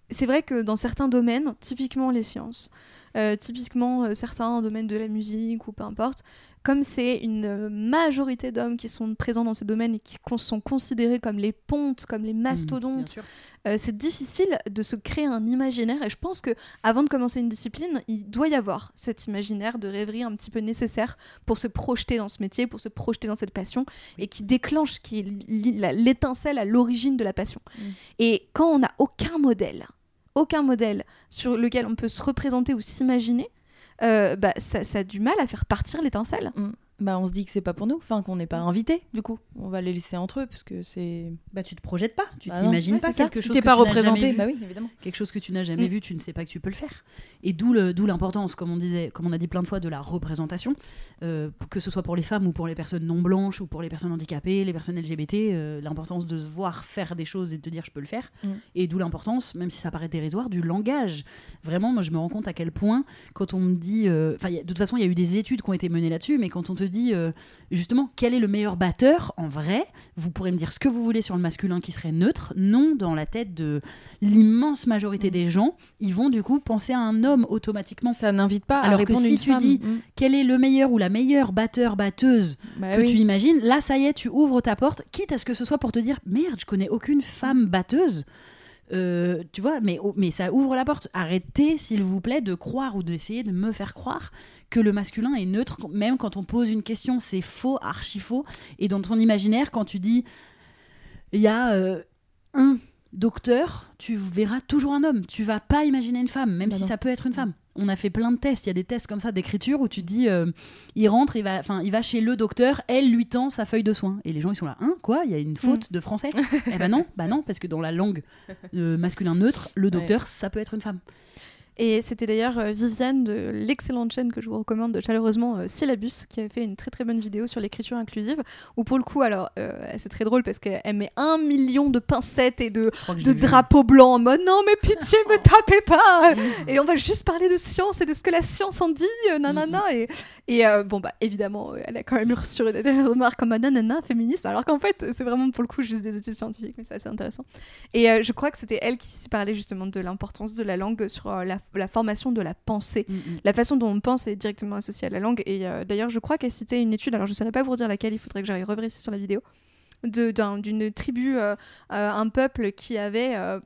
c'est vrai que dans certains domaines typiquement les sciences euh, typiquement euh, certains domaines de la musique ou peu importe, comme c'est une euh, majorité d'hommes qui sont présents dans ces domaines et qui sont considérés comme les pontes, comme les Mmh, mastodontes, sûr. euh, c'est difficile de se créer un imaginaire. Et je pense que avant de commencer une discipline, il doit y avoir cet imaginaire de rêverie un petit peu nécessaire pour se projeter dans ce métier, pour se projeter dans cette passion et qui déclenche, qui l'étincelle à l'origine de la passion. Mm. Et quand on n'a aucun modèle, aucun modèle sur lequel on peut se représenter ou s'imaginer, euh, bah, ça, ça a du mal à faire partir l'étincelle. Bah on se dit que c'est pas pour nous, enfin qu'on n'est pas invité du coup. On va les laisser entre eux parce que c'est. Bah, tu te projettes pas, tu Bah t'imagines Ouais, pas quelque Si chose t'es que pas tu représenté, vu. bah oui évidemment. quelque chose que tu n'as jamais Mm. vu, tu ne sais pas que tu peux le faire. Et d'où d'où l'importance, comme on disait, comme on a dit plein de fois, de la représentation, euh, que ce soit pour les femmes ou pour les personnes non blanches ou pour les personnes handicapées, les personnes LGBT, euh, l'importance de se voir faire des choses et de te dire je peux le faire. Mm. Et d'où l'importance, même si ça paraît dérisoire, du langage. Vraiment, moi je me rends compte à quel point, quand on me dit, euh, enfin, de toute façon, il y a eu des études qui ont été menées là-dessus, mais quand on te dit euh, justement quel est le meilleur batteur en vrai, vous pourrez me dire ce que vous voulez sur le masculin qui serait neutre. Non, dans la tête de l'immense majorité des gens, ils vont du coup penser à un homme automatiquement. Ça n'invite pas Alors à que répondre si une tu femme. dis- Mm. Quel est le meilleur ou la meilleure batteur, batteuse Bah que oui. tu imagines Là, ça y est, tu ouvres ta porte, quitte à ce que ce soit pour te dire merde, je connais aucune femme batteuse. Euh, tu vois, mais, mais ça ouvre la porte. Arrêtez, s'il vous plaît, de croire ou d'essayer de me faire croire que le masculin est neutre, même quand on pose une question, c'est faux, archi faux. Et dans ton imaginaire, quand tu dis il y a euh, un docteur, tu verras toujours un homme. Tu vas pas imaginer une femme, même Bah si non. ça peut être une femme. On a fait plein de tests. Il y a des tests comme ça d'écriture où tu dis, euh, il rentre, il va, enfin, il va chez le docteur, elle lui tend sa feuille de soins. Et les gens ils sont là, hein, quoi Il y a une faute de français Eh ben non, bah non, parce que dans la langue euh, masculin neutre, le docteur, ça peut être une femme. Et c'était d'ailleurs euh, Viviane de l'excellente chaîne que je vous recommande chaleureusement, euh, Syllabus, qui a fait une très très bonne vidéo sur l'écriture inclusive, où pour le coup, alors euh, c'est très drôle parce qu'elle met un million de pincettes et de, de drapeaux blancs en mode non mais pitié, me tapez pas Et on va juste parler de science et de ce que la science en dit, euh, nanana. Et, et euh, bon, bah évidemment, elle a quand même reçu des remarques comme nanana, féministe, alors qu'en fait, c'est vraiment pour le coup juste des études scientifiques, mais c'est assez intéressant. Et je crois que c'était elle qui s'y parlait justement de l'importance de la langue sur la, la formation de la pensée. Mm, mm. La façon dont on pense est directement associée à la langue. Et euh, d'ailleurs, je crois qu'elle citait une étude, alors je ne saurais pas vous dire laquelle, il faudrait que j'aille revérifier sur la vidéo, d'une tribu, euh, euh, un peuple qui avait. euh,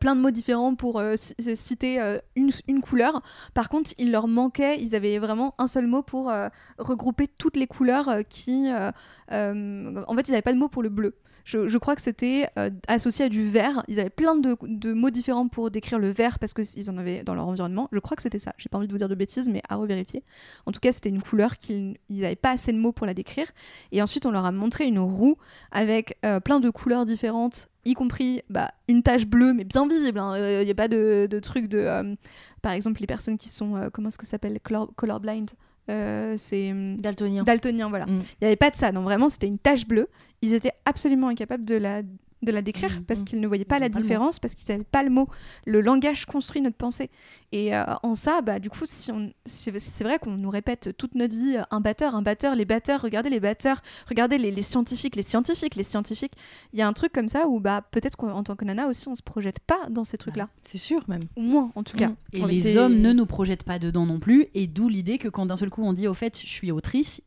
plein de mots différents pour euh, ci- citer euh, une, une couleur. Par contre, il leur manquait, ils avaient vraiment un seul mot pour regrouper toutes les couleurs qui... en fait, ils n'avaient pas de mot pour le bleu. Je, crois que c'était euh, associé à du vert. Ils avaient plein de, mots différents pour décrire le vert parce qu'ils en avaient dans leur environnement. Je crois que c'était ça. J'ai pas envie de vous dire de bêtises, mais à revérifier. En tout cas, c'était une couleur qu'ils n'avaient pas assez de mots pour la décrire. Et ensuite, on leur a montré une roue avec euh, plein de couleurs différentes, y compris bah, une tache bleue, mais bien visible. Il n'y a pas de, truc de. euh, par exemple, les personnes qui sont. euh, comment est-ce que ça s'appelle? Color, Colorblind. Euh, c'est. hum, Daltonien. Daltonien, voilà. Mm. Il n'y avait pas de ça. Non, vraiment, c'était une tache bleue. Ils étaient absolument incapables de la, de la décrire Mhm. parce qu'ils ne voyaient pas Ils la pas différence, parce qu'ils n'avaient pas le mot. Le langage construit notre pensée. Et euh, en ça, bah, du coup, si on, c'est vrai qu'on nous répète toute notre vie euh, un batteur, un batteur, les batteurs, regardez les batteurs, regardez les, les scientifiques, les scientifiques, les scientifiques. Il y a un truc comme ça où bah, peut-être qu'en tant que nana aussi, on se projette pas dans ces trucs-là. C'est sûr même. Au moins, en tout cas. Mm. Et les hommes ne nous projettent pas dedans non plus, et d'où l'idée que quand d'un seul coup on dit au fait je suis autrice,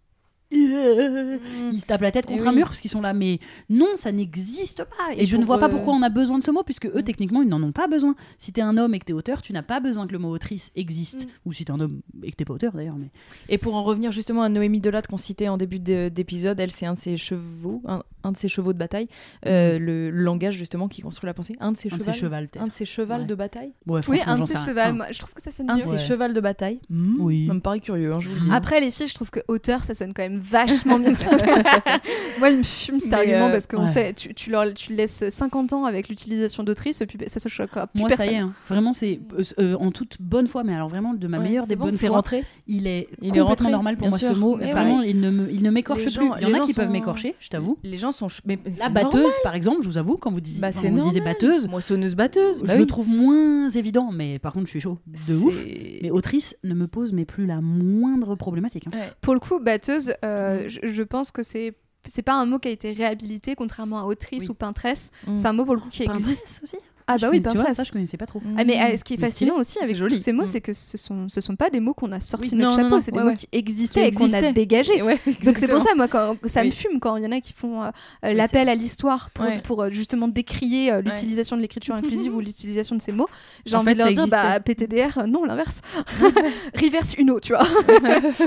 euh, ils se tapent la tête Eh contre un mur parce qu'ils sont là, mais non, ça n'existe pas. Et, Et je ne vois pas euh, pourquoi on a besoin de ce mot, puisque eux, Mm. techniquement, ils n'en ont pas besoin. Si t'es un homme et que t'es auteur, tu n'as pas besoin que le mot autrice existe. Mm. Ou si t'es un homme et que t'es pas auteur d'ailleurs. Mais... Et pour en revenir justement à Noémie Delat qu'on citait en début de- d'épisode, elle c'est un de ses chevaux, un, un de ses chevaux de bataille, euh, le, le langage justement qui construit la pensée, un de ses Un de chevaux, un de ses chevals Ouais. de bataille, Ouais, Oui, un de rien. chevals. Un. je trouve que ça sonne un de mieux. ses Ouais. chevals de bataille. Oui. Ça me paraît curieux, hein, je vous le dis. Après, les filles, je trouve que auteur, ça sonne quand même vachement bien. Moi, il me fume cet Mais, argument euh, parce qu'on ouais. sait, tu, tu, leur, tu laisses 50 ans avec l'utilisation d'autrice et puis ça se choquera plus Moi, personne. ça y est, hein. vraiment, c'est euh, euh, en toute bonne foi, mais alors vraiment de ma Ouais, meilleure des bon, bonnes c'est fois. rentré. Il est Il est rentré, normal pour moi ce mot. Mais Vraiment, ouais. il ne me, il ne m'écorche plus. Il y en a qui peuvent m'écorcher, je t'avoue. Les gens sont. Mais, La batteuse, normal. par exemple, je vous avoue, quand vous disiez, Bah, quand normal. batteuse, Moissonneuse batteuse. je bah le trouve moins évident, mais par contre, je suis chaud de ouf. Mais autrice ne me pose mais plus la moindre problématique. hein. Pour le coup, batteuse, euh, Mhm. je, je pense que c'est c'est pas un mot qui a été réhabilité contrairement à autrice Oui. ou peintresse. Mm. C'est un mot pour le coup qui existe. Pinterest aussi Ah Je bah oui, tu vois, peintresse. ça je connaissais pas trop. Ah, mais euh, ce qui est Mais fascinant aussi avec tous ces mots, Mm. c'est que ce sont, ce sont pas des mots qu'on a sortis Oui. de notre Non, chapeau, c'est des Ouais, mots ouais. qui existaient Qui et qu'on a dégagés. Ouais, Donc c'est pour ça, moi, quand ça me fume quand il y en a qui font euh, euh, l'appel à l'histoire pour, Ouais. pour, euh, justement décrier euh, l'utilisation de l'écriture inclusive ou l'utilisation de ces mots. J'ai En envie fait, de leur dire, bah PTDR, euh, non, l'inverse. Reverse Uno, tu vois.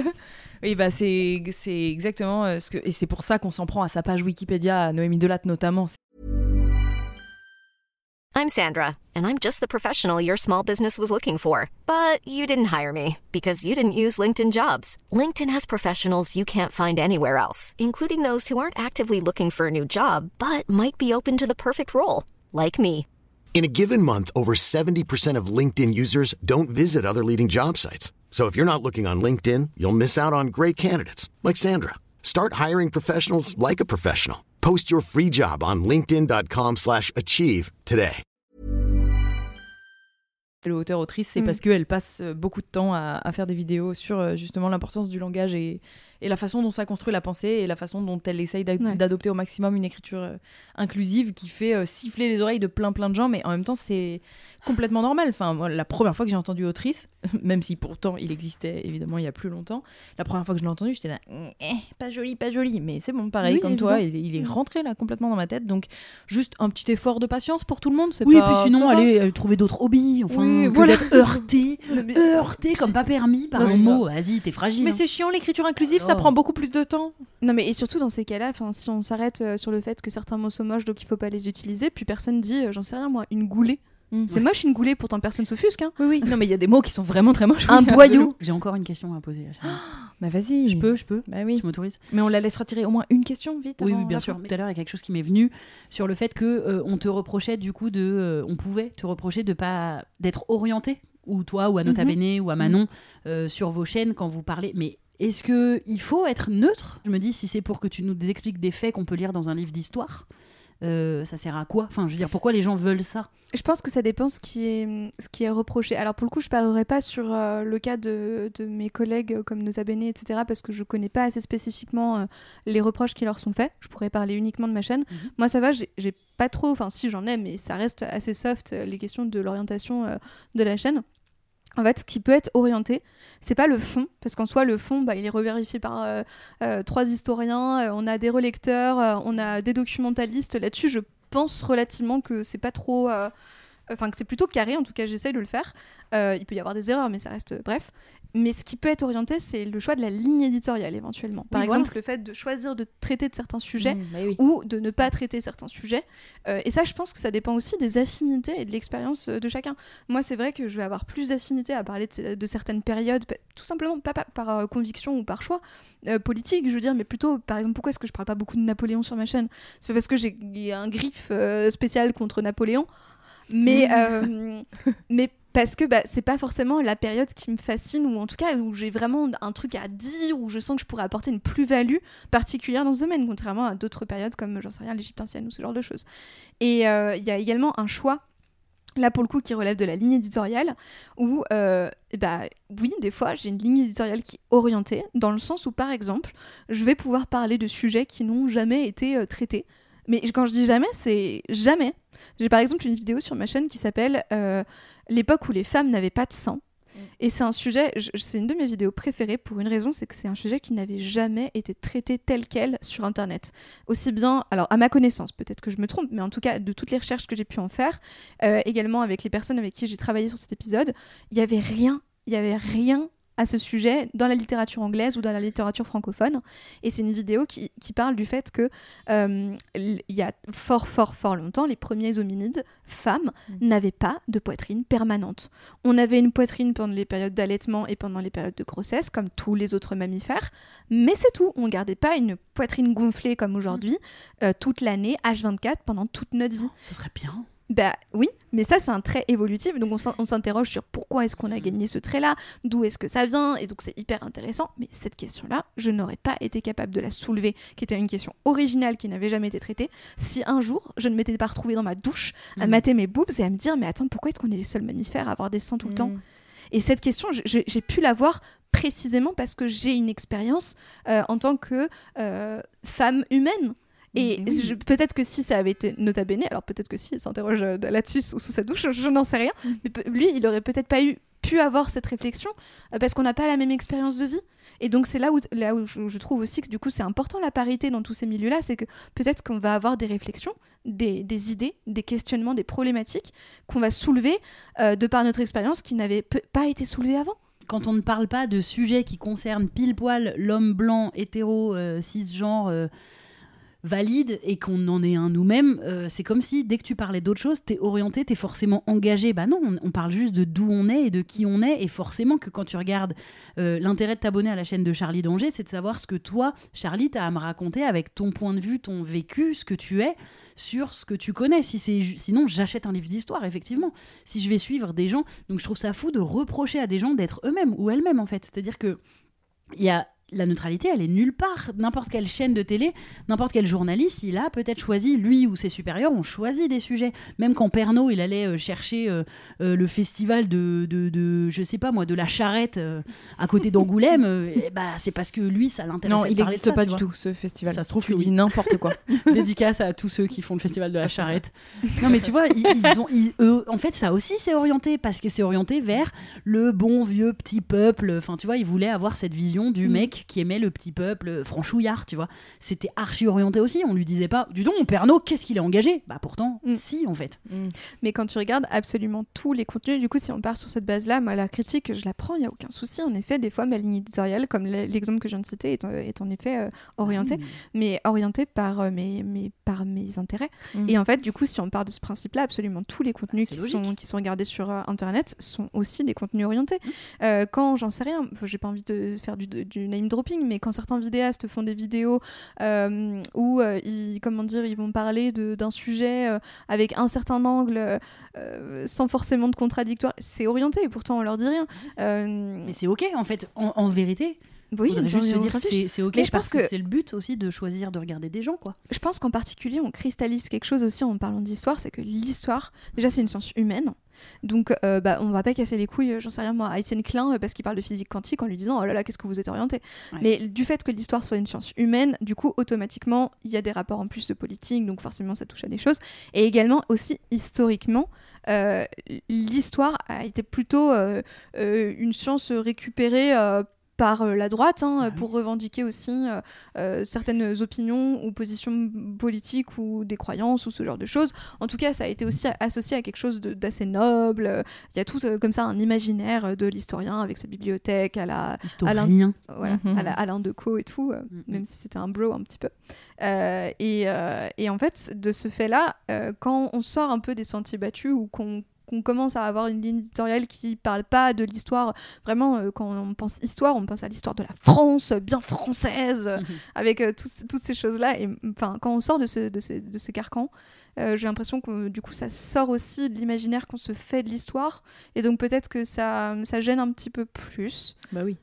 Oui, bah c'est c'est exactement euh, ce que et c'est pour ça qu'on s'en prend à sa page Wikipédia, à Noémie Delatte notamment. I'm Sandra, and I'm just the professional your small business was looking for. But you didn't hire me because you didn't use LinkedIn jobs. LinkedIn has professionals you can't find anywhere else, including those who aren't actively looking for a new job but might be open to the perfect role, like me. In a given month, over 70% of LinkedIn users don't visit other leading job sites. So if you're not looking on LinkedIn, you'll miss out on great candidates like Sandra. Start hiring professionals like a professional. Post your free job on linkedin.com/achieve slash achieve today. Le auteur-autrice, c'est Mm. parce qu'elle passe euh, beaucoup de temps à, à faire des vidéos sur euh, justement l'importance du langage et, et la façon dont ça construit la pensée et la façon dont elle essaye Ouais. d'adopter au maximum une écriture euh, inclusive qui fait euh, siffler les oreilles de plein plein de gens, mais en même temps c'est complètement normal. Enfin, moi, la première fois que j'ai entendu autrice, même si pourtant il existait évidemment il y a plus longtemps, la première fois que je l'ai entendu, j'étais là, Eh, pas joli, pas joli, mais c'est bon, pareil Oui, comme toi, il, est- il est Mm. rentré là complètement dans ma tête, donc juste un petit effort de patience pour tout le monde. Oui, et puis sinon, aller trouver d'autres hobbies, enfin, Oui, que voilà. d'être heurté, heurté comme pas permis par Non, un mot. Vas-y, t'es fragile. Mais hein. c'est chiant l'écriture inclusive, ça Oh. prend beaucoup plus de temps. Non mais et surtout dans ces cas-là, enfin si on s'arrête euh, sur le fait que certains mots sont moches donc il faut pas les utiliser, puis personne dit, euh, j'en sais rien moi, une goulée. C'est moche une goulée, pourtant personne s'offusque. Hein. Oui, oui. Non, mais il y a des mots qui sont vraiment très moches. Un oui, boyau. J'ai encore une question à poser. Bah vas-y. Je peux, je peux. Bah oui. Tu m'autorises Mais on la laissera tirer au moins une question vite. Oui, avant oui, bien sûr. Tout à l'heure, il y a quelque chose qui m'est venu sur le fait que euh, on te reprochait du coup de, euh, on pouvait te reprocher de pas d'être orienté, ou toi, ou à Nota Mhm. Bene, ou à Manon, euh, sur vos chaînes quand vous parlez. Mais est-ce que il faut être neutre? Je me dis si c'est pour que tu nous expliques des faits qu'on peut lire dans un livre d'histoire. euh, ça sert à quoi? Enfin, je veux dire, pourquoi les gens veulent ça? Je pense que ça dépend ce qui est, ce qui est reproché. Alors pour le coup, je parlerai pas sur euh, le cas de, de mes collègues euh, comme Nota Bene, etc. parce que je connais pas assez spécifiquement euh, les reproches qui leur sont faits. Je pourrais parler uniquement de ma chaîne. Mhm. Moi, ça va, j'ai pas trop, enfin si j'en ai, mais ça reste assez soft les questions de l'orientation de la chaîne. En fait, ce qui peut être orienté, c'est pas le fond, parce qu'en soi, le fond, bah, il est revérifié par euh, euh, trois historiens, euh, on a des relecteurs, on a des documentalistes. Là-dessus, je pense relativement que c'est pas trop. Enfin, que c'est plutôt carré, en tout cas, j'essaye de le faire. Euh, il peut y avoir des erreurs, mais ça reste. bref. Mais ce qui peut être orienté, c'est le choix de la ligne éditoriale, éventuellement. Par Oui, exemple, voilà. le fait de choisir de traiter de certains sujets Mmh, bah oui. ou de ne pas traiter certains sujets. Euh, et ça, je pense que ça dépend aussi des affinités et de l'expérience euh, de chacun. Moi, c'est vrai que je vais avoir plus d'affinité à parler de, de certaines périodes, tout simplement pas, pas par euh, conviction ou par choix politique, je veux dire, mais plutôt, par exemple, pourquoi est-ce que je parle pas beaucoup de Napoléon sur ma chaîne? C'est parce que j'ai un griffe spécial contre Napoléon, mais, euh, mais parce que bah, c'est pas forcément la période qui me fascine, ou en tout cas où j'ai vraiment un truc à dire, où je sens que je pourrais apporter une plus-value particulière dans ce domaine, contrairement à d'autres périodes comme, j'en sais rien, l'Égypte ancienne ou ce genre de choses. Et euh, il y a également un choix, là pour le coup, qui relève de la ligne éditoriale, où, euh, bah, oui, des fois, j'ai une ligne éditoriale qui est orientée, dans le sens où, par exemple, je vais pouvoir parler de sujets qui n'ont jamais été euh, traités. Mais quand je dis jamais, c'est jamais. J'ai par exemple une vidéo sur ma chaîne qui s'appelle euh, L'époque où les femmes n'avaient pas de sang. Et c'est un sujet, je- c'est une de mes vidéos préférées pour une raison, c'est que c'est un sujet qui n'avait jamais été traité tel quel sur Internet. Aussi bien, alors à ma connaissance, peut-être que je me trompe, mais en tout cas de toutes les recherches que j'ai pu en faire, euh, également avec les personnes avec qui j'ai travaillé sur cet épisode, il y avait rien, il y avait rien à ce sujet dans la littérature anglaise ou dans la littérature francophone. Et c'est une vidéo qui, qui parle du fait que euh, il y a fort, fort, fort longtemps, les premiers hominides femmes Mm. n'avaient pas de poitrine permanente. On avait une poitrine pendant les périodes d'allaitement et pendant les périodes de grossesse, comme tous les autres mammifères, mais c'est tout. On gardait pas une poitrine gonflée comme aujourd'hui euh, toute l'année, H24, pendant toute notre vie. Ce serait bien. Bah oui, mais ça c'est un trait évolutif, donc on s'in- on s'interroge sur pourquoi est-ce qu'on a gagné ce trait-là, d'où est-ce que ça vient, et donc c'est hyper intéressant, mais cette question-là, je n'aurais pas été capable de la soulever, qui était une question originale qui n'avait jamais été traitée, si un jour je ne m'étais pas retrouvée dans ma douche à Mhm. mater mes boobs et à me dire mais attends pourquoi est-ce qu'on est les seuls mammifères à avoir des seins tout le temps? Mm. et cette question, j'ai pu l'avoir précisément parce que j'ai une expérience euh, en tant que euh, femme humaine. Et oui. peut-être que si ça avait été nota bene, alors peut-être que si il s'interroge euh, là-dessus sous, sous sa douche, je, je n'en sais rien. Mm. Mais lui, il aurait peut-être pas eu pu avoir cette réflexion euh, parce qu'on n'a pas la même expérience de vie. Et donc c'est là où, là où je, je trouve aussi que du coup c'est important la parité dans tous ces milieux-là, c'est que peut-être qu'on va avoir des réflexions, des, des idées, des questionnements, des problématiques qu'on va soulever euh, de par notre expérience qui n'avaient pe- pas été soulevées avant. Quand on ne parle pas de sujets qui concernent pile poil l'homme blanc, hétéro, euh, cisgenre, euh, valide et qu'on en est un nous-mêmes, euh, c'est comme si dès que tu parlais d'autre chose, t'es orienté, t'es forcément engagé. Bah non, on, parle juste de d'où on est et de qui on est. Et forcément que quand tu regardes euh, l'intérêt de t'abonner à la chaîne de Charlie Danger, c'est de savoir ce que toi, Charlie, t'as à me raconter avec ton point de vue, ton vécu, ce que tu es sur ce que tu connais. Si c'est sinon, j'achète un livre d'histoire, effectivement. Si je vais suivre des gens, donc je trouve ça fou de reprocher à des gens d'être eux-mêmes ou elles-mêmes en fait. C'est-à-dire que il y a la neutralité, elle est nulle part. N'importe quelle chaîne de télé, n'importe quel journaliste, il a peut-être choisi, lui ou ses supérieurs ont choisi des sujets. Même quand Pernod, il allait euh, chercher euh, euh, le festival de, de, de, je sais pas moi, de la charrette euh, à côté d'Angoulême, eh bah, c'est parce que lui, ça l'intéresse. Non, il n'existe pas du tout ce festival. Ça se trouve tu que dis oui. n'importe quoi. Dédicace à tous ceux qui font le festival de la charrette. Non, mais tu vois, ils, ils ont, ils- eux, en fait, ça aussi, c'est orienté parce que c'est orienté vers le bon vieux petit peuple. Enfin, tu vois, ils voulaient avoir cette vision du Mm. mec qui aimait le petit peuple euh, franchouillard, tu vois. C'était archi orienté aussi. On lui disait pas, du donc, mon Pernod, qu'est-ce qu'il est engagé? Bah, pourtant, Mm. si, en fait. Mais quand tu regardes absolument tous les contenus, du coup, si on part sur cette base-là, moi, la critique, je la prends, il n'y a aucun souci. En effet, des fois, ma ligne éditoriale, comme l'e- l'exemple que je viens de citer, est, en- est en effet euh, orientée, Mm. mais orientée par, euh, mes, mes- par mes intérêts. Mm. Et en fait, du coup, si on part de ce principe-là, absolument tous les contenus Ah, qui sont, qui sont regardés sur euh, Internet sont aussi des contenus orientés. Mmh. Euh, quand, j'en sais rien, j'ai pas envie de faire du, du name dropping, mais quand certains vidéastes font des vidéos euh, où ils, comment dire, ils vont parler d'un sujet avec un certain angle, sans forcément de contradictoire, c'est orienté, et pourtant on leur dit rien. Euh, Mais c'est ok, en fait. En, en vérité, oui, on- juste se dire c'est ok Mais je parce pense que, que- c'est le but aussi de choisir de regarder des gens, quoi. je pense qu'en particulier, on cristallise quelque chose aussi en parlant d'histoire, c'est que l'histoire, déjà, c'est une science humaine. Donc, euh, bah, on va pas casser les couilles, euh, j'en sais rien moi, à Étienne Klein euh, parce qu'il parle de physique quantique en lui disant oh là là, qu'est-ce que vous êtes orienté. Ouais. Mais du fait que l'histoire soit une science humaine, du coup, automatiquement, il y a des rapports en plus de politique, donc forcément, ça touche à des choses. Et également, aussi historiquement, euh, l'histoire a été plutôt euh, une science récupérée. Par euh, la droite, hein, Ah oui. pour revendiquer aussi euh, euh, certaines opinions ou positions politiques ou des croyances ou ce genre de choses. En tout cas, ça a été aussi associé à quelque chose d'assez noble. Il y a tout euh, comme ça un imaginaire de l'historien avec sa bibliothèque, à la, Historien. voilà, Mhm. à la Alain Decaux et tout, euh, même si c'était un bro un petit peu. Et, et en fait, de ce fait-là, quand on sort un peu des sentiers battus ou qu'on qu'on commence à avoir une ligne éditoriale qui parle pas de l'histoire. Vraiment, euh, quand on pense histoire, on pense à l'histoire de la France, euh, bien française, euh, avec euh, toutes ces choses-là. Et enfin, quand on sort de, ce, de, ces, de ces carcans, euh, j'ai l'impression que du coup, ça sort aussi de l'imaginaire qu'on se fait de l'histoire. Et donc peut-être que ça, ça gêne un petit peu plus. Bah oui.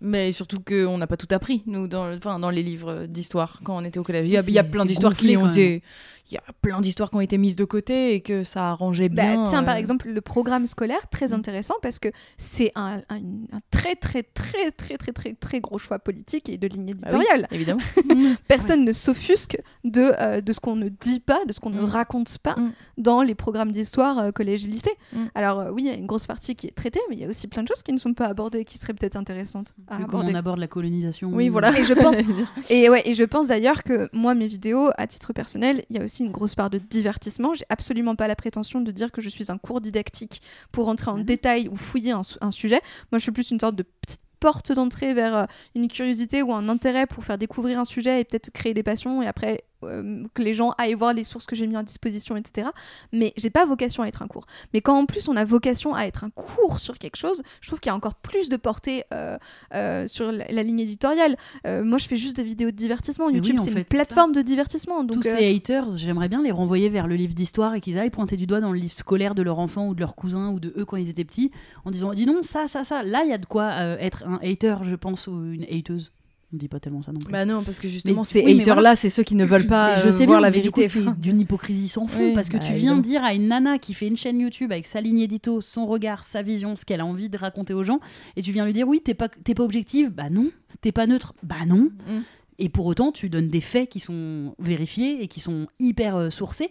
Mais surtout qu'on n'a pas tout appris, nous, dans, enfin, dans les livres d'histoire, quand on était au collège. Il y a, il y a plein d'histoires qui ont été... Il y a plein d'histoires qui ont été mises de côté et que ça arrangeait Bah, bien. tiens, par euh, exemple, le programme scolaire, très Mm. intéressant parce que c'est un, un- un très, très, très, très, très, très, très gros choix politique et de ligne bah oui, éditoriale. évidemment. Personne ne s'offusque de, euh, de ce qu'on ne dit pas, de ce qu'on ne Mm. raconte pas Mm. dans les programmes d'histoire euh, collège et lycée. Mm. Alors, euh, oui, il y a une grosse partie qui est traitée, mais il y a aussi plein de choses qui ne sont pas abordées qui seraient peut-être intéressantes. à aborder. on aborde la colonisation. Oui, voilà. Et je pense, et ouais, et je pense d'ailleurs que moi, mes vidéos, à titre personnel, il y a aussi une grosse part de divertissement. J'ai absolument pas la prétention de dire que je suis un cours didactique pour rentrer en Mhm. détail ou fouiller un, un sujet. Moi, je suis plus une sorte de petite porte d'entrée vers euh, une curiosité ou un intérêt pour faire découvrir un sujet et peut-être créer des passions et après euh, que les gens aillent voir les sources que j'ai mis à disposition, etc. Mais j'ai pas vocation à être un cours. Mais quand en plus on a vocation à être un cours sur quelque chose, je trouve qu'il y a encore plus de portée euh, euh, sur la, la ligne éditoriale. Moi, je fais juste des vidéos de divertissement. YouTube, oui, en c'est une plateforme de divertissement. Donc, Tous ces haters, j'aimerais bien les renvoyer vers le livre d'histoire et qu'ils aillent pointer du doigt dans le livre scolaire de leur enfant ou de leur cousin ou de eux quand ils étaient petits en disant dis non ça ça ça là il y a de quoi être un hater je pense ou une hateuse on dit pas tellement ça non plus Bah non, parce que justement, Mais- ces oui, haters-là, voilà. c'est ceux qui ne veulent pas Mais je euh, sais voir bien, la vérité. c'est d'une hypocrisie sans fond Oui, parce que bah, tu viens évidemment. dire à une nana qui fait une chaîne YouTube avec sa ligne édito, son regard, sa vision, ce qu'elle a envie de raconter aux gens, et tu viens lui dire oui, t'es pas, t'es pas objective, bah non, t'es pas neutre, bah non. Mm. Et pour autant, tu donnes des faits qui sont vérifiés et qui sont hyper euh, sourcés.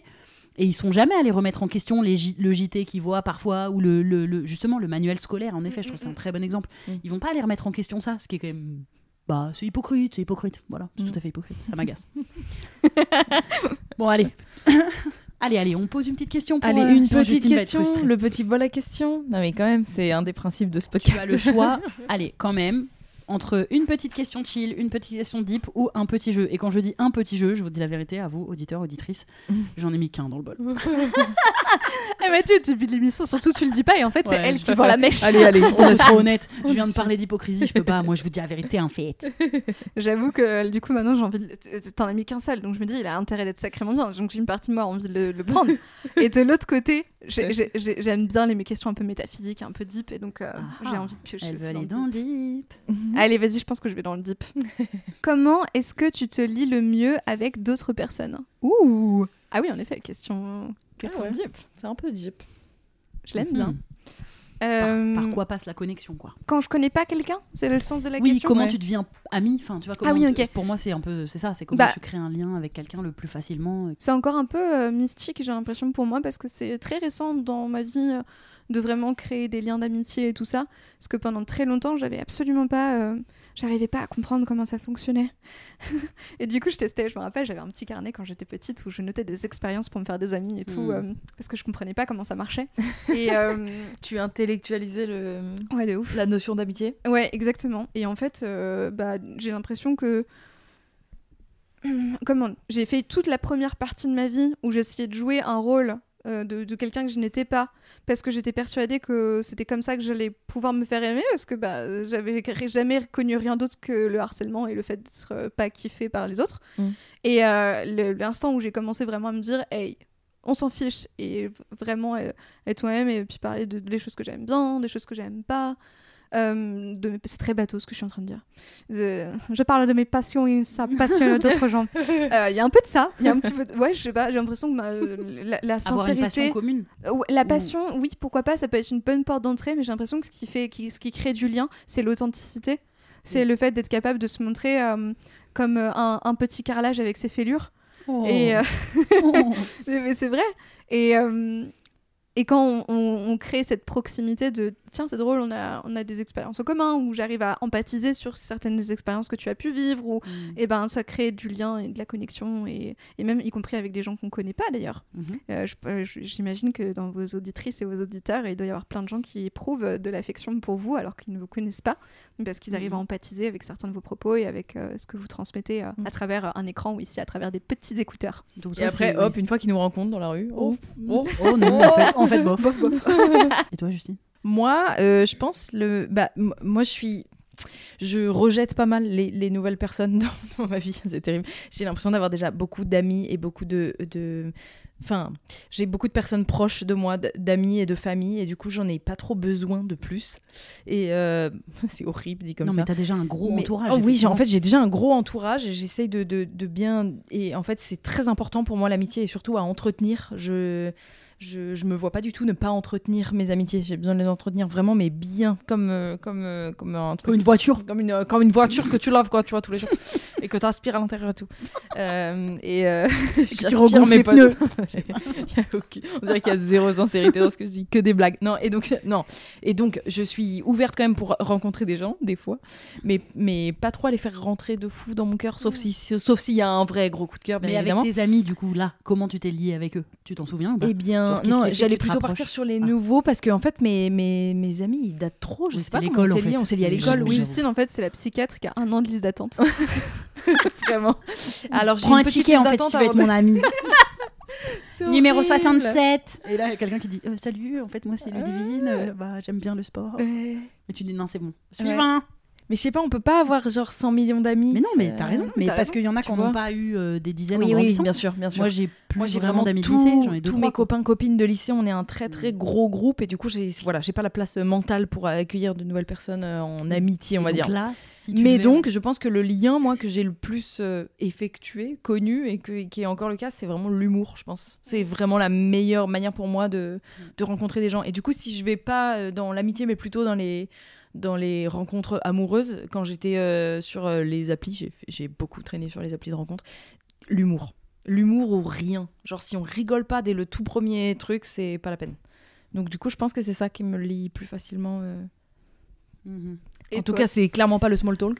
Et ils sont jamais allés remettre en question les le JT qu'ils voient parfois, ou le, le- le- justement le manuel scolaire. En effet, je trouve que c'est un très bon exemple. Mm. Ils vont pas aller remettre en question ça, ce qui est quand même. Bah, c'est hypocrite, c'est hypocrite. Voilà, c'est Mm. tout à fait hypocrite. Ça m'agace. bon, allez. allez, allez, on pose une petite question. Pour, Allez, euh, une sinon petite Justine question, le petit bol à question. Non mais quand même, c'est un des principes de ce Tu podcast. as le choix, allez, quand même, entre une petite question chill, une petite question deep ou un petit jeu. Et quand je dis un petit jeu, je vous dis la vérité à vous, auditeurs, auditrices, j'en ai mis qu'un dans le bol. Eh Mathieu, depuis l'émission, surtout tu le dis pas et en fait c'est Ouais, elle qui vend la mèche. Allez, allez, on est honnête. Je viens de parler d'hypocrisie, je peux pas. Moi, je vous dis la vérité, en fait. J'avoue que euh, du coup maintenant j'ai envie de... t- T'en as mis qu'un seul donc je me dis il a intérêt d'être sacrément bien donc j'ai une partie de moi envie de le, le prendre. et de l'autre côté j'ai- j'ai- j'ai- j'aime bien les mes questions un peu métaphysiques, un peu deep et donc euh, Ah, j'ai envie de piocher Elle veut aller le dans deep. Deep. Allez vas-y je pense que je vais dans le deep. Comment est-ce que tu te lis le mieux avec d'autres personnes? Ouh Ah oui en effet question, question ouais. deep. C'est un peu deep. Je l'aime bien. Par, Euh, par quoi passe la connexion, quoi Quand je connais pas quelqu'un C'est le sens de la Oui, question comment Ouais. tu deviens ami Enfin, tu vois, comment Ah oui, ok. Pour moi, c'est un peu, c'est ça, c'est comment Bah. tu crées un lien avec quelqu'un le plus facilement. C'est encore un peu euh, mystique, j'ai l'impression pour moi, parce que c'est très récent dans ma vie euh, de vraiment créer des liens d'amitié et tout ça. Parce que pendant très longtemps, j'avais absolument pas. J'arrivais pas à comprendre comment ça fonctionnait. et du coup, je testais, je me rappelle, j'avais un petit carnet quand j'étais petite où je notais des expériences pour me faire des amis et tout, Mm. euh, parce que je comprenais pas comment ça marchait. et euh, Tu intellectualisais le... ouais, de ouf. la notion d'amitié? Ouais, exactement. Et en fait, euh, bah, j'ai l'impression que. Comment J'ai fait toute la première partie de ma vie où j'essayais de jouer un rôle euh, de, de quelqu'un que je n'étais pas parce que j'étais persuadée que c'était comme ça que j'allais pouvoir me faire aimer parce que bah, j'avais jamais connu rien d'autre que le harcèlement et le fait d'être euh, pas kiffé par les autres. Mm. Et euh, l'instant où j'ai commencé vraiment à me dire, hey, on s'en fiche et vraiment être moi-même et puis parler de, des choses que j'aime bien, des choses que j'aime pas. Euh, de c'est très bateau ce que je suis en train de dire. Je, je parle de mes passions et ça passionne d'autres gens. Euh, Il y a un peu de ça. Y a un petit peu. De... Ouais, je sais pas. J'ai l'impression que ma- euh, la, la Avoir une passion sincérité. commune. Euh, La passion, oui, pourquoi pas, ça peut être une bonne porte d'entrée, mais j'ai l'impression que ce qui, fait, qui, ce qui crée du lien, c'est l'authenticité. C'est le fait d'être capable de se montrer euh, comme euh, un, un petit carrelage avec ses fêlures. Et, euh, Oh. mais c'est vrai. Et, euh, et quand on, on- on crée cette proximité de tiens, c'est drôle, on a, on a des expériences en commun, où j'arrive à empathiser sur certaines des expériences que tu as pu vivre, ou Mm. et ben ça crée du lien et de la connexion, et, et même y compris avec des gens qu'on connaît pas d'ailleurs. Mhm. Euh, euh, J'imagine que dans vos auditrices et vos auditeurs, il doit y avoir plein de gens qui éprouvent de l'affection pour vous alors qu'ils ne vous connaissent pas, parce qu'ils arrivent à Mhm. empathiser avec certains de vos propos et avec euh, ce que vous transmettez euh, à travers un écran ou ici à travers des petits écouteurs. Donc Et toi, après, hop, une fois qu'ils nous rencontrent dans la rue, oh, Oh, oh non, en fait, en fait bof. Et toi, Justine? Moi, euh, je pense le. Bah, moi, je suis. Je rejette pas mal les, les nouvelles personnes dans, dans ma vie. C'est terrible. J'ai l'impression d'avoir déjà beaucoup d'amis et beaucoup de. de... Enfin, j'ai beaucoup de personnes proches de moi, d'amis et de famille, et du coup, j'en ai pas trop besoin de plus. Et euh, c'est horrible dit comme Non, ça. mais t'as déjà un gros Mais- entourage. oh oui, en fait, j'ai déjà un gros entourage et j'essaye de, de, de bien. Et en fait, c'est très important pour moi l'amitié et surtout à entretenir. Je, je, je me vois pas du tout ne pas entretenir mes amitiés. J'ai besoin de les entretenir vraiment, mais bien, comme, euh, comme, euh, comme un truc. Comme une voiture. Comme une, euh, comme une voiture que tu laves, quoi, tu vois, tous les jours. et que tu aspires à l'intérieur et tout. Euh, et euh, j'aspire mes les potes. On dirait qu'il y a zéro sincérité dans ce que je dis, que des blagues. Non, et donc, non. Et donc, je suis ouverte quand même pour rencontrer des gens, des fois, mais, mais pas trop à les faire rentrer de fou dans mon cœur, sauf si, sauf s'il y a un vrai gros coup de cœur, bien Mais avec tes amis, du coup, là, comment tu t'es lié avec eux? Tu t'en souviens Eh bien, Qu'est-ce non, j'allais plutôt partir sur les Ah. nouveaux parce que en fait, mes, mes, mes amis, ils datent trop. Je Oui, sais pas comment l'école, on en s'est liés. fait. On s'est liés à l'école, oui, Justine, en fait, c'est la psychiatre qui a un an de liste d'attente. vraiment. Alors, j'ai Prends un ticket en fait si tu veux être mon ami. Numéro horrible. 67. Et là, il y a quelqu'un qui dit euh, Salut, en fait, moi c'est Ludivine, euh, bah, j'aime bien le sport. Ouais. Et tu dis Non, c'est bon. Suivant. Mais je sais pas, on peut pas avoir genre 100 millions d'amis. Mais non, mais t'as raison. Mais parce qu'il y en a qui n'ont pas eu euh, des dizaines Oui, en oui, bien sûr, bien sûr. Moi, j'ai plus Moi, j'ai vraiment vraiment d'amis de lycée. J'en ai deux, tous trois, mes quoi. copains copines de lycée. On est un très très gros groupe et du coup, j'ai voilà, j'ai pas la place mentale pour accueillir de nouvelles personnes euh, en amitié, on Et va donc dire. Là, si tu Mais donc, je pense que le lien, moi, que j'ai le plus euh, effectué, connu, et que, qui est encore le cas, c'est vraiment l'humour, je pense. C'est vraiment la meilleure manière pour moi de, de rencontrer des gens. Et du coup, si je vais pas dans l'amitié, mais plutôt dans les, dans les rencontres amoureuses, quand j'étais euh, sur euh, les applis, j'ai beaucoup traîné sur les applis de rencontres, l'humour. L'humour ou rien. Genre, si on rigole pas dès le tout premier truc, c'est pas la peine. Donc, du coup, je pense que c'est ça qui me lie plus facilement. euh. Mhm. Et en tout cas, c'est clairement pas le small talk.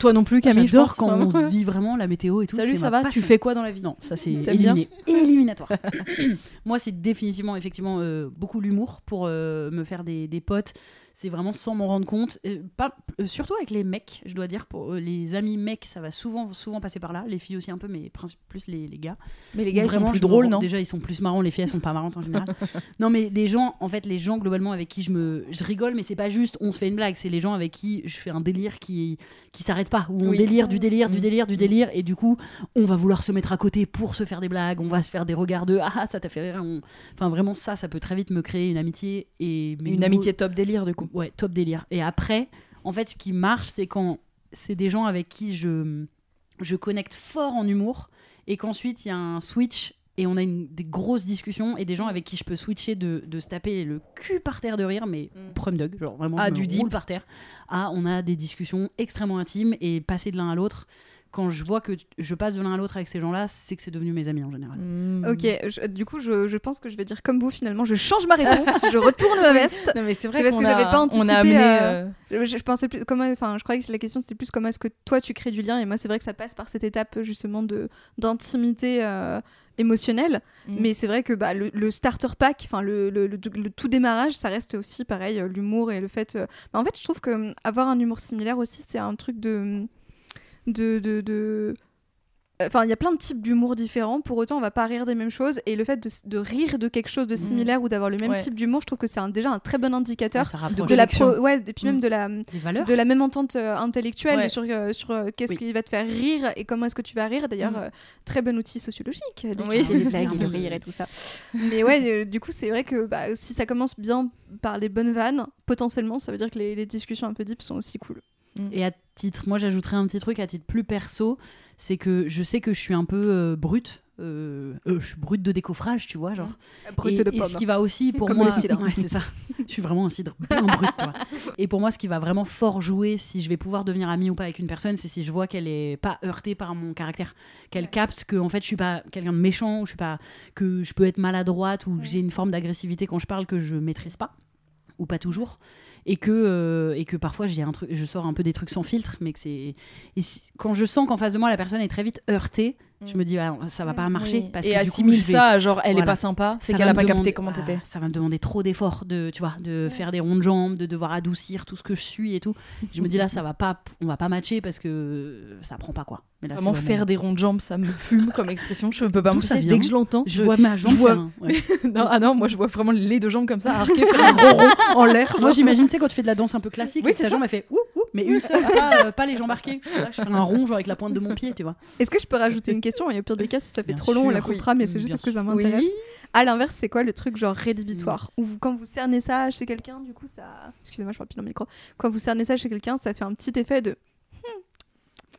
Toi non plus, Camille. J'adore quand on se dit vraiment la météo et tout. Salut, ça va? Tu fais quoi dans la vie? Non, ça c'est éliminé. Éliminatoire. Moi, c'est définitivement, effectivement, euh, beaucoup l'humour pour euh, me faire des, des potes. C'est vraiment sans m'en rendre compte. Euh, pas, euh, surtout avec les mecs, je dois dire. Pour euh, les amis mecs, ça va souvent, souvent passer par là. Les filles aussi un peu, mais plus les, les gars. Mais les gars, ils Vraiment, sont plus drôles, non Déjà, ils sont plus marrants. Les filles, elles sont pas marrantes en général. non, mais les gens, en fait, les gens globalement avec qui je me, je rigole, mais c'est pas juste on se fait une blague. C'est les gens avec qui je fais un délire qui, qui s'arrête pas, où on Oui. délire du délire, du Mm. délire, du délire, et du coup, on va vouloir se mettre à côté pour se faire des blagues. On va se faire des regards de ah ça t'a fait rire. On- Enfin, vraiment, ça, ça peut très vite me créer une amitié et Une nouveaux- amitié top délire, du coup. Ouais, top délire. Et après, en fait, ce qui marche, c'est quand c'est des gens avec qui je, je connecte fort en humour et qu'ensuite il y a un switch et on a une, des grosses discussions et des gens avec qui je peux switcher de, de se taper le cul par terre de rire, mais Mm. prom dog, genre vraiment Ah, du deep. par terre, à on a des discussions extrêmement intimes et passer de l'un à l'autre. Quand je vois que je passe de l'un à l'autre avec ces gens-là, c'est que c'est devenu mes amis en général. Mm. Ok, je- du coup, je, je pense que je vais dire comme vous finalement. Je change ma réponse, je retourne ma veste. Non, mais c'est vrai C'est parce qu'on que j'avais a- pas On a anticipé, amené. euh, euh, Je, je pensais plus comment, enfin, je croyais que la question c'était plus comment est-ce que toi tu crées du lien et moi c'est vrai que ça passe par cette étape justement de d'intimité euh, émotionnelle. Mm. Mais c'est vrai que bah, le, le starter pack, enfin le, le, le- le tout démarrage, ça reste aussi pareil l'humour et le fait. euh, bah, en fait, je trouve que euh, avoir un humour similaire aussi, c'est un truc de de de, de- Enfin, il y a plein de types d'humour différents. Pour autant, on va pas rire des mêmes choses. Et le fait de, de rire de quelque chose de similaire ou d'avoir le même Ouais. type d'humour, je trouve que c'est déjà un très bon indicateur rapproche de la pro- ouais, et puis même Mm. de la de la même entente euh, intellectuelle Ouais. sur, euh, sur euh, qu'est-ce Oui. qui va te faire rire et comment est-ce que tu vas rire. D'ailleurs, Mm. très bon outil sociologique, Oui. les blagues et le rire et tout ça. Mais ouais, du coup, c'est vrai que bah, si ça commence bien par les bonnes vannes, potentiellement, ça veut dire que les, les discussions un peu deep sont aussi cool. Et à titre, moi j'ajouterais un petit truc à titre plus perso, c'est que je sais que je suis un peu euh, brute. euh, euh, je suis brute de décoffrage, tu vois, genre. Brut et, de et pomme. ce qui va aussi pour Comme moi, le cidre. Ouais, c'est ça. je suis vraiment un cidre bien brut, toi. Et pour moi, ce qui va vraiment fort jouer, si je vais pouvoir devenir amie ou pas avec une personne, c'est si je vois qu'elle est pas heurtée par mon caractère, qu'elle capte que en fait je suis pas quelqu'un de méchant, ou je suis pas que je peux être maladroite ou que j'ai une forme d'agressivité quand je parle que je maîtrise pas ou pas toujours et que euh, et que parfois un truc je sors un peu des trucs sans filtre mais que c'est quand je sens qu'en face de moi la personne est très vite heurtée je me dis ah, ça va pas marcher Oui. parce et que du coup, assimile je vais- ça, genre elle est Voilà. pas sympa, c'est qu'elle a pas capté demander- comment ah, t'étais. ça va me demander trop d'efforts de tu vois de faire des ronds de jambes de devoir adoucir tout ce que je suis et tout je me dis là ça va pas on va pas matcher parce que ça prend pas quoi mais là, Vraiment faire des ronds de jambes, ça me fume comme expression. Je peux pas me Dès que je l'entends, je vois ma jambe je vois- faire un- ouais. non, ah non, moi je vois vraiment les deux jambes comme ça, arquées, faire un gros rond en l'air. moi j'imagine tu sais quand tu fais de la danse un peu classique Oui, c'est ça. jambe elle fait ouh mais une seule pas, euh, pas les jambes arquées Là, je fais un rond genre avec la pointe de mon pied tu vois Est-ce que je peux rajouter une question? Et au pire des cas, si ça fait Bien trop long, on la coupera, mais c'est juste bien parce que ça m'intéresse. Oui. À l'inverse, c'est quoi le truc genre rédhibitoire? Ou vous- quand vous cernez ça chez quelqu'un, du coup, ça. Excusez-moi, je parle plus dans le micro. Quand vous cernez ça chez quelqu'un, ça fait un petit effet de.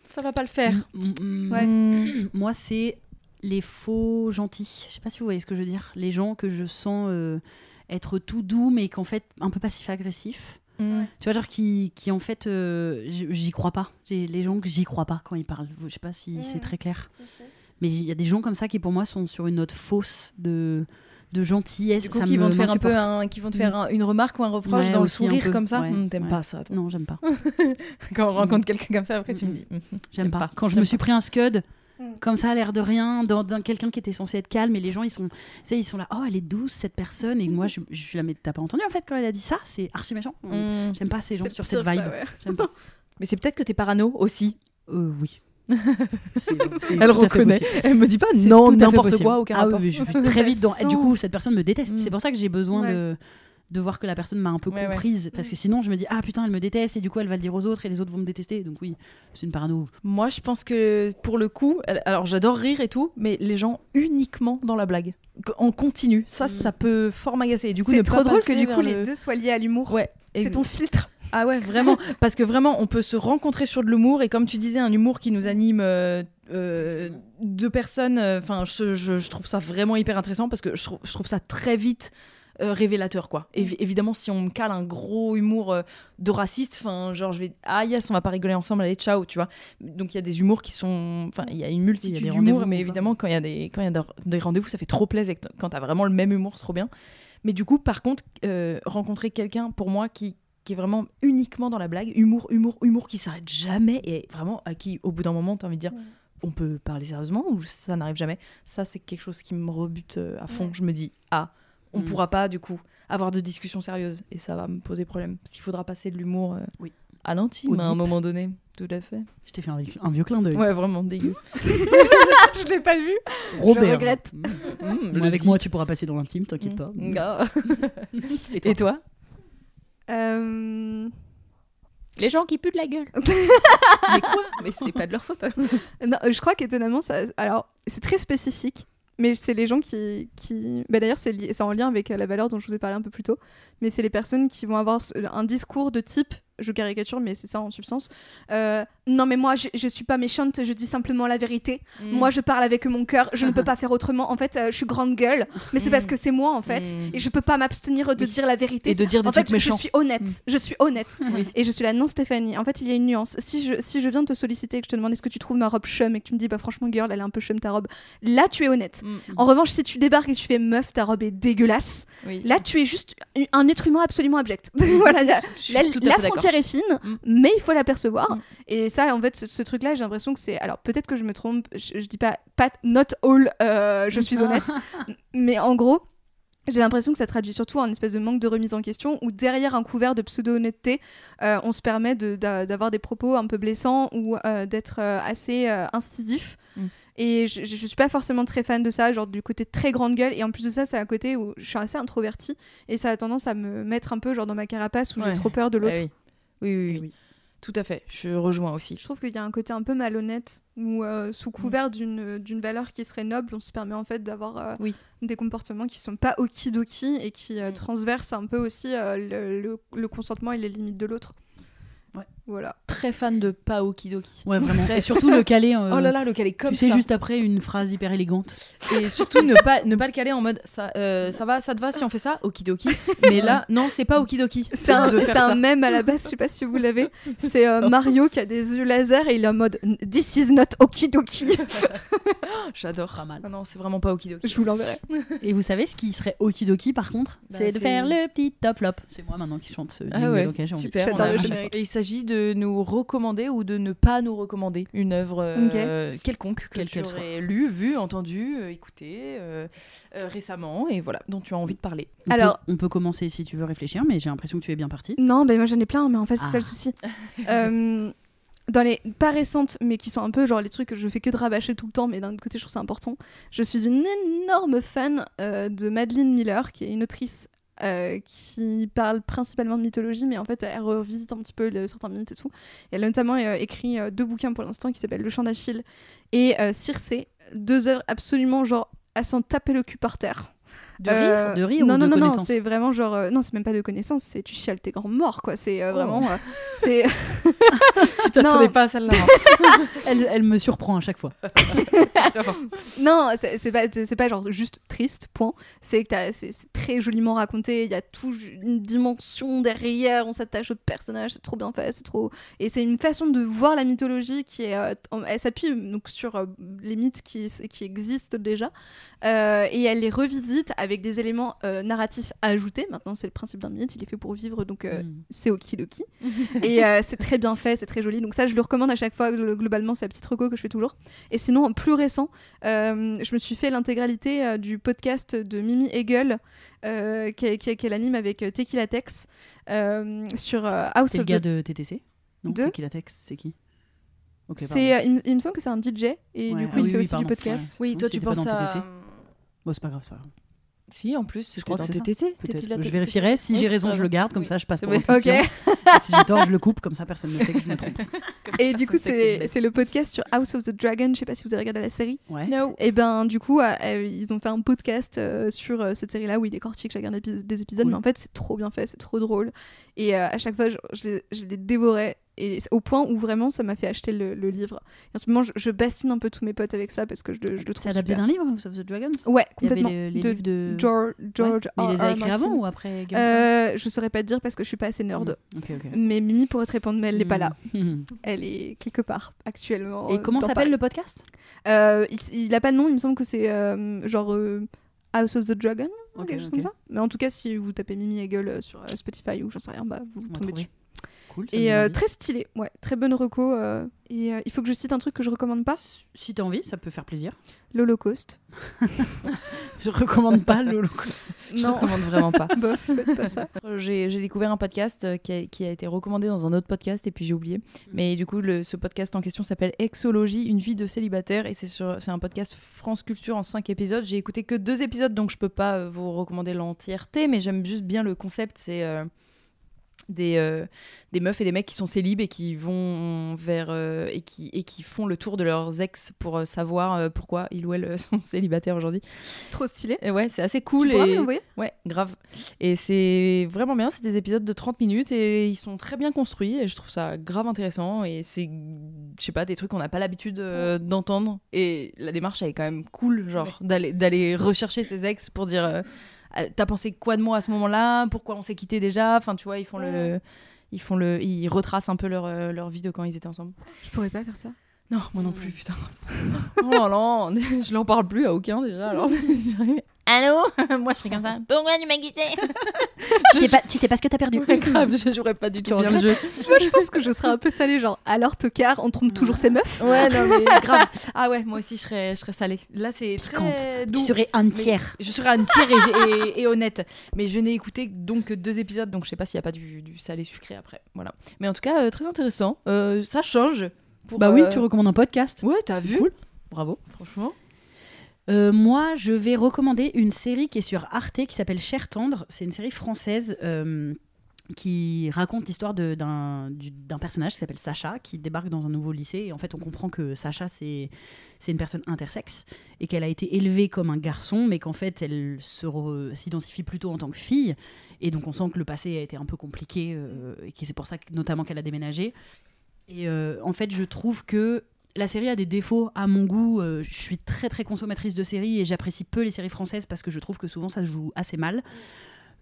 Ça va pas le faire. Mm, mm, Ouais. Mm. Moi, c'est les faux gentils. Je sais pas si vous voyez ce que je veux dire. Les gens que je sens euh, être tout doux, mais qu'en fait un peu passif-agressif. Mm. Tu vois, genre qui, qui en fait, euh, j'y crois pas. J'ai les gens que j'y crois pas quand ils parlent. Je sais pas si c'est très clair. Mais il y a des gens comme ça qui, pour moi, sont sur une note fausse de, de gentillesse. Du coup, ça qui me- vont te faire un peu un, qui vont te faire un- une remarque ou un reproche Ouais, dans le sourire peu. comme ça. Ouais, Hum, T'aimes ouais. pas ça, toi. Non, j'aime pas. Quand on rencontre quelqu'un comme ça, après tu me Mm. dis. J'aime pas. Quand je me suis pris un scud, Mm. comme ça, à l'air de rien, dans, dans quelqu'un qui était censé être calme, et les gens, ils sont, ils sont là, oh, elle est douce, cette personne, et moi, je, je suis là, mais t'as pas entendu en fait quand elle a dit ça C'est archi méchant. Hum. J'aime pas ces gens sur cette vibe. ça, ouais. J'aime pas. Mais c'est peut-être que t'es parano aussi. Euh, oui. Elle reconnaît. Elle me dit pas non, n'importe quoi, aucun ah, rapport. oui, je suis très vite dans. Ça Du coup, cette personne me déteste. Mm. C'est pour ça que j'ai besoin Ouais. de de voir que la personne m'a un peu Ouais, ouais. comprise parce que sinon je me dis ah putain elle me déteste et du coup elle va le dire aux autres et les autres vont me détester donc oui c'est une parano Moi, je pense que pour le coup, alors j'adore rire et tout, mais les gens uniquement dans la blague, en continu, ça, Mm. ça peut fort m'agacer. Et du coup, C'est trop drôle que du coup le- les deux soient liés à l'humour. Ouais. C'est ton filtre. Ah ouais, vraiment. Parce que vraiment, on peut se rencontrer sur de l'humour et comme tu disais, un humour qui nous anime euh, euh, deux personnes. Enfin, je, je- je trouve ça vraiment hyper intéressant parce que je trouve, je trouve ça très vite. Euh, révélateur quoi. Évi- évidemment si on me cale un gros humour euh, de raciste, enfin genre je vais ah yes on va pas rigoler ensemble allez ciao tu vois. Donc il y a des humours qui sont enfin il y a une multitude d'humours rendez-vous, mais évidemment quand il y a des quand il y a des- rendez-vous ça fait trop plaisir quand t'as vraiment le même humour c'est trop bien. Mais du coup par contre euh, rencontrer quelqu'un pour moi qui qui est vraiment uniquement dans la blague, humour, humour, humour qui s'arrête jamais et vraiment à qui au bout d'un moment t'as envie de dire on peut parler sérieusement ou ça n'arrive jamais. Ça c'est quelque chose qui me rebute à fond. Ouais. Je me dis ah on Mm. pourra pas du coup avoir de discussions sérieuses et ça va me poser problème parce qu'il faudra passer de l'humour euh, Oui. à l'intime à un moment donné. Tout à fait. je t'ai fait un, vieux- un vieux clin d'œil Ouais vraiment dégueu. je l'ai pas vu. Robert Je regrette. Mm. Mm, le avec moi tu pourras passer dans l'intime t'inquiète pas Mm. Ah. et toi, Et toi Euh, Les gens qui puent de la gueule. Mais quoi? Mais c'est pas de leur faute. Non, je crois qu'étonnamment, ça... alors c'est très spécifique, mais c'est les gens qui. qui... Bah, D'ailleurs, c'est li- en lien avec la valeur dont je vous ai parlé un peu plus tôt, mais c'est les personnes qui vont avoir un discours de type, je caricature, mais c'est ça en substance. euh, non, mais moi, je, je suis pas méchante, je dis simplement la vérité. Mm. Moi, je parle avec mon cœur, je ne peux pas faire autrement. En fait, euh, je suis grande gueule, mais c'est Mm. parce que c'est moi, en fait, Mm. et je peux pas m'abstenir de Oui. dire la vérité. Et de dire des en fait, trucs méchants. je suis honnête. Mm. Je suis honnête. Oui. Et je suis là, non, Stéphanie. En fait, il y a une nuance. Si je, si je viens te solliciter et que je te demande est-ce que tu trouves ma robe chum et que tu me dis, bah franchement, girl, elle est un peu chum ta robe, là, tu es honnête. En revanche, si tu débarques et tu fais meuf, ta robe est dégueulasse, Oui. là, tu es juste un être humain absolument abject. voilà, la, la- la fait est fine, Mm. mais il faut l'apercevoir. Mm. Et ça, en fait, ce, ce truc-là, j'ai l'impression que c'est. Alors, peut-être que je me trompe, je, je dis pas, pas not all, euh, je suis honnête, mais en gros. J'ai l'impression que ça traduit surtout un espèce de manque de remise en question où derrière un couvert de pseudo-honnêteté, euh, on se permet de- d'a- d'avoir des propos un peu blessants ou euh, d'être euh, assez incisif. Mm. Et je, je suis pas forcément très fan de ça, genre du côté très grande gueule. Et en plus de ça, c'est un côté où je suis assez introvertie et ça a tendance à me mettre un peu genre dans ma carapace où Ouais. j'ai trop peur de l'autre. Eh oui. Oui, oui, oui, Oui. Tout à fait. Je rejoins aussi. Je trouve qu'il y a un côté un peu malhonnête où, euh, Mm. sous couvert d'une d'une valeur qui serait noble, on se permet en fait d'avoir euh, Oui. des comportements qui sont pas okidoki et qui euh, Mm. transversent un peu aussi euh, le, le- le consentement et les limites de l'autre. Ouais. Voilà. Très fan de pas Okidoki. ouais vraiment et surtout le caler euh, Oh là là, le caler comme tu sais ça. juste après une phrase hyper élégante Et surtout ne pas ne pas le caler en mode ça euh, ça va ça te va si on fait ça Okidoki. Mais là non c'est pas Okidoki. C'est un, un mème à la base, je sais pas si vous l'avez. C'est euh, Mario qui a des yeux laser et il est en mode This is not okidoki. J'adore. Pas mal. Ah non c'est vraiment pas Okidoki. je vous l'enverrai. et vous savez ce qui serait okidoki par contre? Bah, c'est de faire le petit top flop c'est moi maintenant qui chante ce Ah ouais, ok, j'ai envie. super. J'adore le générique. S'agit de nous recommander ou de ne pas nous recommander une œuvre euh, quelconque que Quelle tu aurais lue, vue, entendue, euh, écoutée euh, euh, récemment et voilà dont tu as envie de parler. On Alors- peut, on peut commencer si tu veux réfléchir mais j'ai l'impression que tu es bien parti Non, ben moi j'en ai plein, mais en fait c'est Ah. ça le souci. Euh, dans les pas récentes, mais qui sont un peu genre les trucs que je fais que de rabâcher tout le temps, mais d'un autre côté je trouve ça important. Je suis une énorme fan euh, de Madeleine Miller, qui est une autrice euh, qui parle principalement de mythologie, mais en fait elle revisite un petit peu certains mythes et tout. Elle a notamment euh, écrit euh, deux bouquins pour l'instant qui s'appellent Le Chant d'Achille et Circé, deux œuvres absolument genre à s'en taper le cul par terre. De Euh, rire, de rire non, ou non, de non, non, c'est vraiment genre. euh, non, c'est même pas de connaissance, c'est tu chiales tes grands morts, quoi. C'est euh, vraiment. euh, c'est. Tu t'attendais pas à celle-là. elle, elle me surprend à chaque fois. non, c'est pas, c'est pas genre juste triste, point. C'est que c'est très joliment raconté, il y a tout une dimension derrière, on s'attache au personnage, c'est trop bien fait, c'est trop. Et c'est une façon de voir la mythologie qui est. euh, elle s'appuie donc sur euh, les mythes qui, qui existent déjà, euh, et elle les revisite avec des éléments euh, narratifs ajoutés. Maintenant, c'est le principe d'un mythe, il est fait pour vivre, donc euh, Mm. c'est okidoki. et euh, c'est très bien fait, c'est très joli. Donc ça, je le recommande à chaque fois. gl- Globalement, c'est la petite reco que je fais toujours. Et sinon, en plus récent, euh, je me suis fait l'intégralité euh, du podcast de Mimi Hegel, euh, qu'elle qui, qu'elle anime avec euh, Tequila Tex euh, sur euh, House C'est le of gars the... de TTC Non, De c'est qui? La texte C'est qui. C'est, euh, il, me- il me semble que c'est un DJ et Ouais, du coup ah il oui, fait oui, aussi pardon, du podcast. ouais. Oui, Non, toi tu penses à. TTC. Bon, c'est pas grave, c'est pas grave. Si, en plus, Je crois c'était que dans c'est ça. TTT. Je vérifierai. Si j'ai raison, je le garde. Comme ça, je passe pour Oui. un peu de Ok. science. Et si j'ai tort, je le coupe. Comme ça, personne ne sait que je me trompe. Et du coup, c'est, le podcast sur House of the Dragon. Je sais pas si vous avez regardé la série. Ouais. No. Et ben du coup, euh, euh, ils ont fait un podcast euh, sur cette série-là où il décortique chacun des épi- des épisodes. Mais en fait, c'est trop bien fait, c'est trop drôle. Et à chaque fois, je les dévorais. Et au point où vraiment, ça m'a fait acheter le, le livre. Et en ce moment, je, je bastine un peu tous mes potes avec ça parce que je, le- je le trouve C'est adapté d'un livre, House of the Dragons Ouais, Il y avait complètement. les, les de. George, George Ouais. Mais il les R. a R. écrits Martin. avant ou après Game Euh, je saurais pas te dire parce que je suis pas assez nerd. Ok. Mais Mimi pourrait te répondre, mais elle n'est pas là. Elle est quelque part actuellement. Et euh, comment s'appelle le podcast? Euh, il, il a pas de nom, il me semble que c'est euh, genre House of the Dragon, quelque chose comme ça. Mais en tout cas, si vous tapez Mimi Hegel sur Spotify ou j'en sais rien, bah vous tombez dessus. Cool. Et euh, très stylé, ouais, très bonne reco. euh, et euh, il faut que je cite un truc que je recommande pas Si t'as envie, ça peut faire plaisir. l'Holocauste. Je recommande pas l'Holocauste. Je Non, recommande vraiment pas. bof, faites pas ça. J'ai j'ai découvert un podcast qui a, qui a été recommandé dans un autre podcast et puis j'ai oublié. Mais du coup, le- ce podcast en question s'appelle Exologie, une vie de célibataire et c'est sur- c'est un podcast France Culture en 5 épisodes. J'ai écouté que deux épisodes donc je peux pas vous recommander l'entièreté, mais j'aime juste bien le concept. C'est euh, des, euh, des meufs et des mecs qui sont célibes et qui vont vers euh, et, qui, et qui font le tour de leurs ex pour euh, savoir euh, pourquoi ils ou elles sont célibataires aujourd'hui. Trop stylé. Et ouais, c'est assez Tu cool. pourras et... me Ouais, grave. Et c'est vraiment bien, c'est des épisodes de 30 minutes et ils sont très bien construits et je trouve ça grave intéressant et c'est, je sais pas, des trucs qu'on n'a pas l'habitude d'entendre et la démarche elle est quand même cool, genre d'aller, d'aller rechercher ses ex pour dire t'as pensé quoi de moi à ce moment-là, pourquoi on s'est quitté déjà, enfin tu vois, ils font le... Ils, font le, ils retracent un peu leur, euh, leur vie de quand ils étaient ensemble. Je pourrais pas faire ça. Non, moi non plus, putain. oh non, je n'en parle plus à aucun déjà. Alors. Allô? Moi je serais comme ça. Pourquoi tu m'as quitté tu, sais pas, tu sais pas ce que t'as perdu. Ouais, grave, je jouerais pas du tout bien le jeu. Moi, je pense que je serais un peu salée, genre, alors tocard, on trompe toujours ses meufs. Ouais, non, mais grave. Ah ouais, moi aussi je serais, je serais salée. Là c'est très Tu doux. serais un Mais tiers. Je serais un tiers et, et- et honnête. Mais je n'ai écouté donc que deux épisodes, donc je sais pas s'il n'y a pas du, du salé sucré après. Voilà. Mais en tout cas, euh, très intéressant. Euh, ça change. Pour, Bah oui, euh, tu recommandes un podcast. Ouais, t'as C'est vu Cool. Bravo. Franchement. Euh, moi, je vais recommander une série qui est sur Arte qui s'appelle Cher Tendre. C'est une série française euh, qui raconte l'histoire d'un du- d'un personnage qui s'appelle Sacha qui débarque dans un nouveau lycée. Et en fait, on comprend que Sacha, c'est une personne intersexe et qu'elle a été élevée comme un garçon, mais qu'en fait, elle s'identifie plutôt en tant que fille. Et donc, on sent que le passé a été un peu compliqué euh, et que c'est pour ça notamment qu'elle a déménagé. Et en fait, je trouve que la série a des défauts à mon goût. Euh, je suis très très consommatrice de séries et j'apprécie peu les séries françaises parce que je trouve que souvent ça se joue assez mal.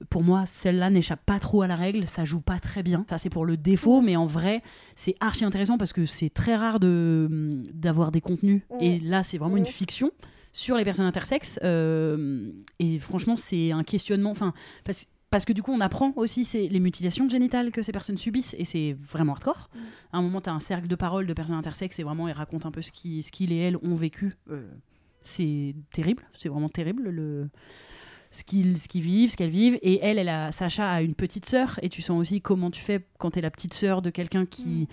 Pour moi, celle-là n'échappe pas trop à la règle, ça joue pas très bien. Ça, c'est pour le défaut, mais en vrai, c'est archi intéressant parce que c'est très rare de d'avoir des contenus. Et là, c'est vraiment une fiction sur les personnes intersexes. Euh, et franchement, c'est un questionnement. Enfin, parce, parce que du coup, on apprend aussi c'est les mutilations génitales que ces personnes subissent et c'est vraiment hardcore. À un moment, tu as un cercle de parole de personnes intersexes et vraiment, ils racontent un peu ce qu'ils ce et elles ont vécu. Euh, c'est terrible, c'est vraiment terrible le ce qu'ils vivent, ce qu'elles vivent. Et elle, elle a, Sacha a une petite sœur et tu sens aussi comment tu fais quand tu es la petite sœur de quelqu'un qui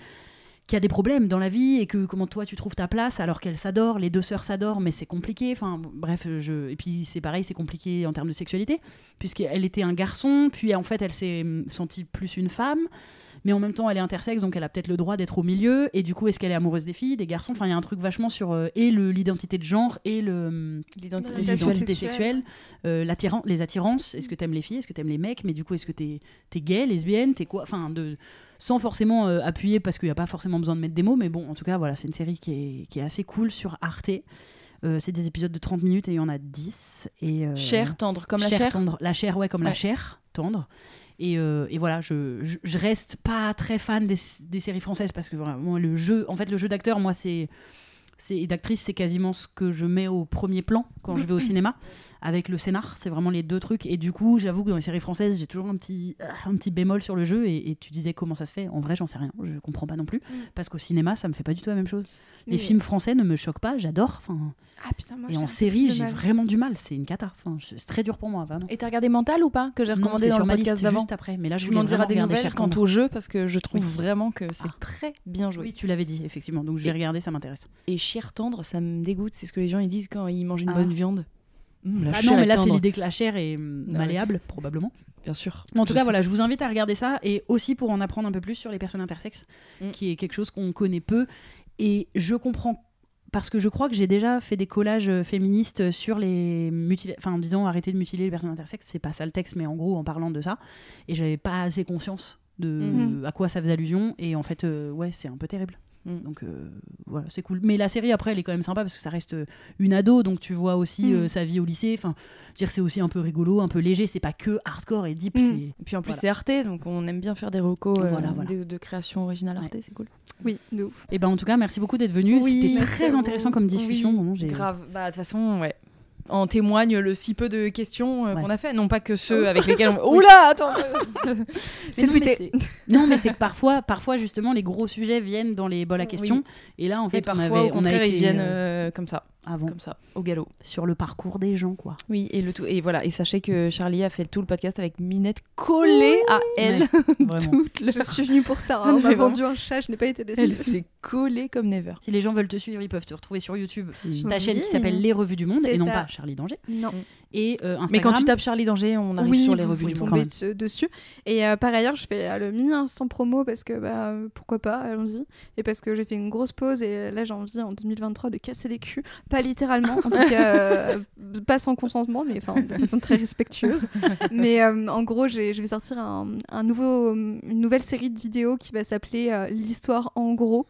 qui a des problèmes dans la vie et que comment toi tu trouves ta place alors qu'elle s'adore, les deux sœurs s'adorent, mais c'est compliqué. Enfin bref, je... et puis c'est pareil, c'est compliqué en termes de sexualité puisqu'elle était un garçon, puis en fait elle s'est hum, sentie plus une femme. Mais en même temps elle est intersexe, donc elle a peut-être le droit d'être au milieu. Et du coup, est-ce qu'elle est amoureuse des filles, des garçons? Enfin, il y a un truc vachement sur euh, et le- l'identité de genre et le L'identité L'orientation identités sexuelle. sexuelles, euh, l'attiran- les attirances. Est-ce que t'aimes les filles? Est-ce que t'aimes les mecs? Mais du coup, est-ce que t'es es gay, lesbienne? T'es quoi? Enfin, de sans forcément euh, appuyer parce qu'il n'y a pas forcément besoin de mettre des mots, mais bon, en tout cas, voilà, c'est une série qui est, qui est assez cool sur Arte. Euh, c'est des épisodes de 30 minutes et il y en a 10. Et, euh, Chair, tendre, comme la chair. tendre. La chair, ouais, comme la chair, tendre. Et, euh, et voilà, je, je, je reste pas très fan des, des séries françaises parce que vraiment, le jeu, en fait, le jeu d'acteur, moi, c'est. Et d'actrice, c'est quasiment ce que je mets au premier plan quand je vais au cinéma, avec le scénar. C'est vraiment les deux trucs. Et du coup, j'avoue que dans les séries françaises, j'ai toujours un petit, un petit bémol sur le jeu. Et, et tu disais comment ça se fait. En vrai, j'en sais rien. Je comprends pas non plus. Parce qu'au cinéma, ça me fait pas du tout la même chose. Les films français ne me choquent pas. J'adore. Enfin, Ah putain, moi et en série, j'ai vraiment du mal. C'est une cata. Enfin, c'est très dur pour moi, vraiment. Et t'as regardé Mental ou pas Que j'ai recommandé dans sur le ma podcast liste d'avant. juste après. Mais là, je voulais vraiment des nouvelles quant au jeu parce que je trouve Oui. vraiment que c'est Ah. très bien joué. Oui, tu l'avais dit, effectivement. Donc je vais regarder, ça m'intéresse. Et chair tendre, ça me dégoûte. C'est ce que les gens ils disent quand ils mangent une Ah. bonne viande. La Ah non, mais là, c'est l'idée que la chair est ouais. malléable, probablement. Bien sûr. Mais en tout Je cas, sais. voilà, je vous invite à regarder ça et aussi pour en apprendre un peu plus sur les personnes intersexes, Mm. qui est quelque chose qu'on connaît peu. Et je comprends parce que je crois que j'ai déjà fait des collages euh, féministes sur les mutilés, enfin en disant arrêtez de mutiler les personnes intersexes, c'est pas ça le texte, mais en gros en parlant de ça, et j'avais pas assez conscience de Mhm. à quoi ça faisait allusion, et en fait, euh, ouais, c'est un peu terrible. Mm. Donc euh, voilà, c'est cool. Mais la série après, elle est quand même sympa parce que ça reste euh, une ado, donc tu vois aussi Mm. euh, sa vie au lycée. Enfin, je veux dire, c'est aussi un peu rigolo, un peu léger. C'est pas que hardcore et deep. Mm. Et puis en plus Voilà. c'est Arte, donc on aime bien faire des recos euh, Voilà, voilà. De, de création originale Arte, Ouais. c'est cool. Oui, de ouf. Et ben en tout cas, merci beaucoup d'être venu. Oui, C'était très intéressant comme discussion. Oui, Grave. Bah de toute façon, ouais. En témoigne le si peu de questions euh, Ouais. qu'on a fait, non pas que ceux avec lesquels on. Oula, attends. C'est non, mais tweeté. c'est- Non, mais c'est que parfois, parfois justement, les gros sujets viennent dans les bols à questions. Et là, en fait, Et parfois, on avait, au on a contraire, été ils viennent euh, comme ça, avant comme ça, au galop. sur le parcours des gens, quoi. Oui, et le tout. Et voilà. Et sachez que Charlie a fait tout le podcast avec Minette collée à elle. Ouais, vraiment. Toute le- Je suis venue pour ça. Hein. On m'a vendu un chat, je n'ai pas été déçue. Elle s'est collée comme never. Si les gens veulent te suivre, ils peuvent te retrouver sur YouTube. Oui. Ta chaîne qui s'appelle Les Revues du Monde et non ça. pas Charlie Danger. Non. Et euh, Instagram. Mais quand tu tapes Charlie Danger, on arrive oui, sur les revues du monde. de- dessus. Et euh, par ailleurs, je fais euh, le mini instant promo parce que bah, euh, pourquoi pas, allons-y. Et parce que j'ai fait une grosse pause et là j'ai envie en 2023 de casser les culs. Pas littéralement, en tout cas, euh, pas sans consentement, mais de façon très respectueuse. mais euh, en gros, je vais sortir un, un nouveau, une nouvelle série de vidéos qui va s'appeler euh, L'histoire en gros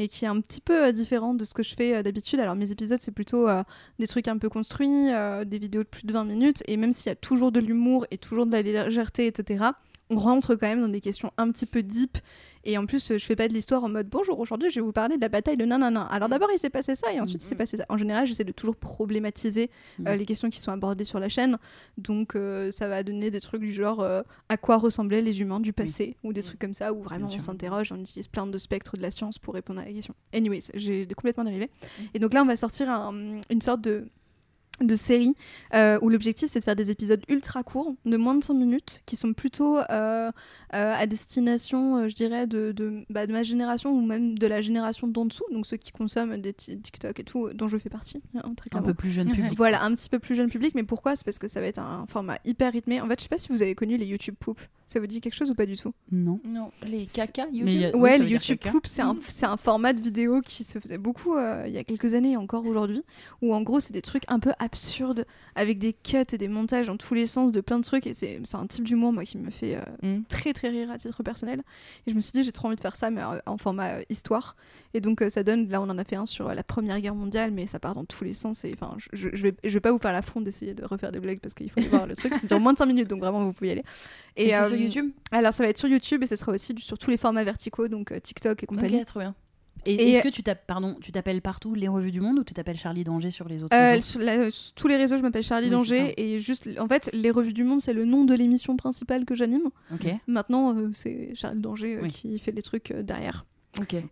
et qui est un petit peu euh, différente de ce que je fais euh, d'habitude. Alors mes épisodes, c'est plutôt euh, des trucs un peu construits, des vidéos de plus de 20 minutes, et même s'il y a toujours de l'humour et toujours de la légèreté, etc., on rentre quand même dans des questions un petit peu deep. Et en plus, je fais pas de l'histoire en mode bonjour, aujourd'hui je vais vous parler de la bataille de nanana. Alors d'abord il s'est passé ça et ensuite il s'est Mhm. passé ça. En général, j'essaie de toujours problématiser euh, Mhm. les questions qui sont abordées sur la chaîne. Donc euh, ça va donner des trucs du genre euh, à quoi ressemblaient les humains du passé ou des trucs comme ça où vraiment Bien on s'interroge, on utilise plein de spectres de la science pour répondre à la question. Anyways, j'ai complètement dérivé. Et donc là, on va sortir un- une sorte de de série euh, où l'objectif c'est de faire des épisodes ultra courts de moins de 5 minutes qui sont plutôt euh, euh, à destination euh, je dirais de, de, bah, de ma génération ou même de la génération d'en dessous donc ceux qui consomment des ti- TikTok et tout dont je fais partie hein, très un peu plus jeune public. Voilà, un petit peu plus jeune public, mais pourquoi? C'est parce que ça va être un format hyper rythmé. En fait, je sais pas si vous avez connu les YouTube Poop. Ça vous dit quelque chose ou pas du tout? Non. Non, les caca YouTube. a- Ouais, les YouTube. Poop, c'est un, c'est un format de vidéo qui se faisait beaucoup euh, il y a quelques années et encore aujourd'hui, où en gros, c'est des trucs un peu absurdes, avec des cuts et des montages dans tous les sens de plein de trucs, et c'est c'est un type d'humour, moi, qui me fait euh, Mm. très très rire à titre personnel. Et je me suis dit, j'ai trop envie de faire ça, mais euh, en format euh, histoire. Et donc, ça donne, là, on en a fait un sur la Première Guerre mondiale, mais ça part dans tous les sens. Et enfin, je, je, vais, je vais pas vous faire la fronde d'essayer de refaire des blagues parce qu'il faut voir le truc. Ça dure moins de 5 minutes, donc vraiment, vous pouvez y aller. Et, c'est sur YouTube? Alors, ça va être sur YouTube et ce sera aussi sur tous les formats verticaux, donc TikTok et compagnie. Ok, trop bien. Et, Et- est-ce que tu t'appelles, pardon, tu t'appelles partout les revues du monde ou tu t'appelles Charlie Danger sur les autres Euh, réseaux sur, la- sur tous les réseaux, je m'appelle Charlie Oui, Danger et juste, en fait, les revues du monde, c'est le nom de l'émission principale que j'anime. Ok. Maintenant, euh, c'est Charlie Danger euh, Oui. qui fait les trucs euh, derrière.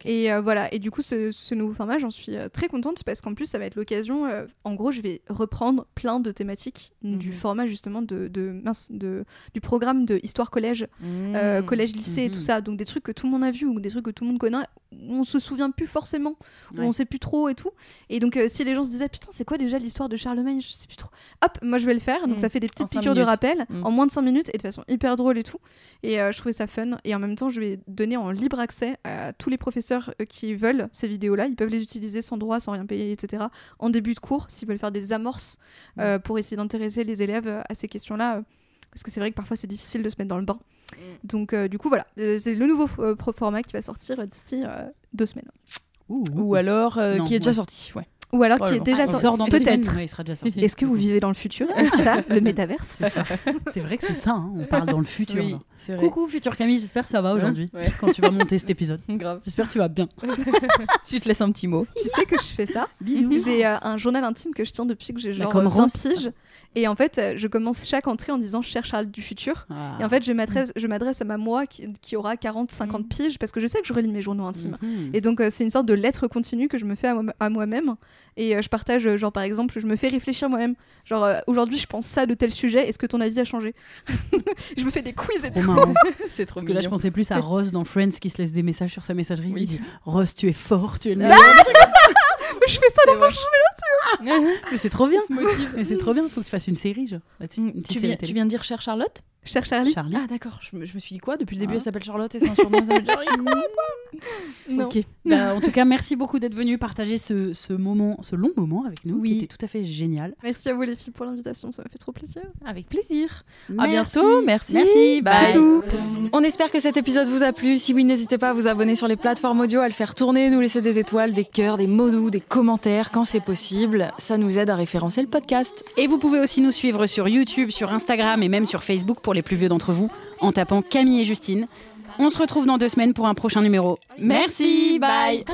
Et euh, voilà, et du coup, ce, ce nouveau format, j'en suis euh, très contente parce qu'en plus, ça va être l'occasion. euh, en gros, je vais reprendre plein de thématiques du Mhm. format justement de, de, mince, de- du programme de Histoire Collège, Mmh. euh, collège, lycée et tout Mhm. ça. Donc des trucs que tout le monde a vu ou des trucs que tout le monde connaît on se souvient plus forcément, où Ouais. on sait plus trop et tout. Et donc, euh, si les gens se disaient, putain, c'est quoi déjà l'histoire de Charlemagne Je sais plus trop. Hop, moi je vais le faire. Donc, Mm. ça fait des En petites piqûres de rappel Mm. en moins de 5 minutes et de façon hyper drôle et tout. Et euh, je trouvais ça fun. Et en même temps, je vais donner en libre accès à tous les professeurs euh, qui veulent ces vidéos-là. Ils peuvent les utiliser sans droit, sans rien payer, etc. En début de cours, s'ils veulent faire des amorces euh, pour essayer d'intéresser les élèves à ces questions-là. Parce que c'est vrai que parfois c'est difficile de se mettre dans le bain. Donc euh, du coup voilà, Euh, c'est le nouveau euh, format qui va sortir d'ici euh, deux semaines. Ouh, Ou alors euh, Non, qui est déjà sorti. Ouais. Ou alors qui est déjà Ah, il sorti. Peut-être. Ouais, il sera déjà sorti. Est-ce que vous vivez dans le futur? Est-ce ça, le métaverse? C'est ça. C'est vrai que c'est ça, hein, on parle dans le futur. Oui, vrai. Coucou futur Camille, j'espère que ça va aujourd'hui Ouais. quand tu vas monter cet épisode. Grave. J'espère que tu vas bien. Tu te laisses un petit mot. Tu sais que je fais ça? Bisous. J'ai euh, un journal intime que je tiens depuis que j'ai genre comme 20 Ross. piges. Et en fait, euh, je commence chaque entrée en disant cher Charles du futur. Ah. Et en fait, je m'adresse, je m'adresse à ma moi qui, qui aura 40, 50 Mm. piges parce que je sais que je relis mes journaux intimes. Mhm. Et donc, euh, c'est une sorte de lettre continue que je me fais à, moi- à moi-même. Et euh, je partage, euh, genre, par exemple, je me fais réfléchir moi-même. Genre, euh, aujourd'hui, je pense ça de tel sujet. Est-ce que ton avis a changé Je me fais des quiz et Trop tout. c'est trop Parce que là, je pensais plus à Ross dans Friends qui se laisse des messages sur sa messagerie. Oui. Il dit Ross, tu es fort, tu es le Ah, meilleur. je fais ça dans mon Mais c'est trop bien. c'est trop bien. Faut que tu fasses une série, genre. Une Tu série viens, télé. tu viens de dire cher Charlotte? Cher Charlie. Charlie. Ah d'accord, je, me- je me suis dit quoi Depuis le début Ah. elle s'appelle Charlotte et c'est un surnom, elle s'appelle Charlie. Quoi Non. Ok. Bah, en tout cas, merci beaucoup d'être venu partager ce, ce moment, ce long moment avec nous, Oui. qui était tout à fait génial. Merci à vous les filles pour l'invitation, ça m'a fait trop plaisir. Avec plaisir. Merci. À bientôt, merci. Merci. Bye. Bye. On espère que cet épisode vous a plu. Si oui, n'hésitez pas à vous abonner sur les plateformes audio, à le faire tourner, nous laisser des étoiles, des cœurs, des mots doux, des commentaires quand c'est possible. Ça nous aide à référencer le podcast. Et vous pouvez aussi nous suivre sur YouTube, sur Instagram et même sur Facebook pour les plus vieux d'entre vous en tapant Camille et Justine. On se retrouve dans deux semaines pour un prochain numéro. Merci, bye.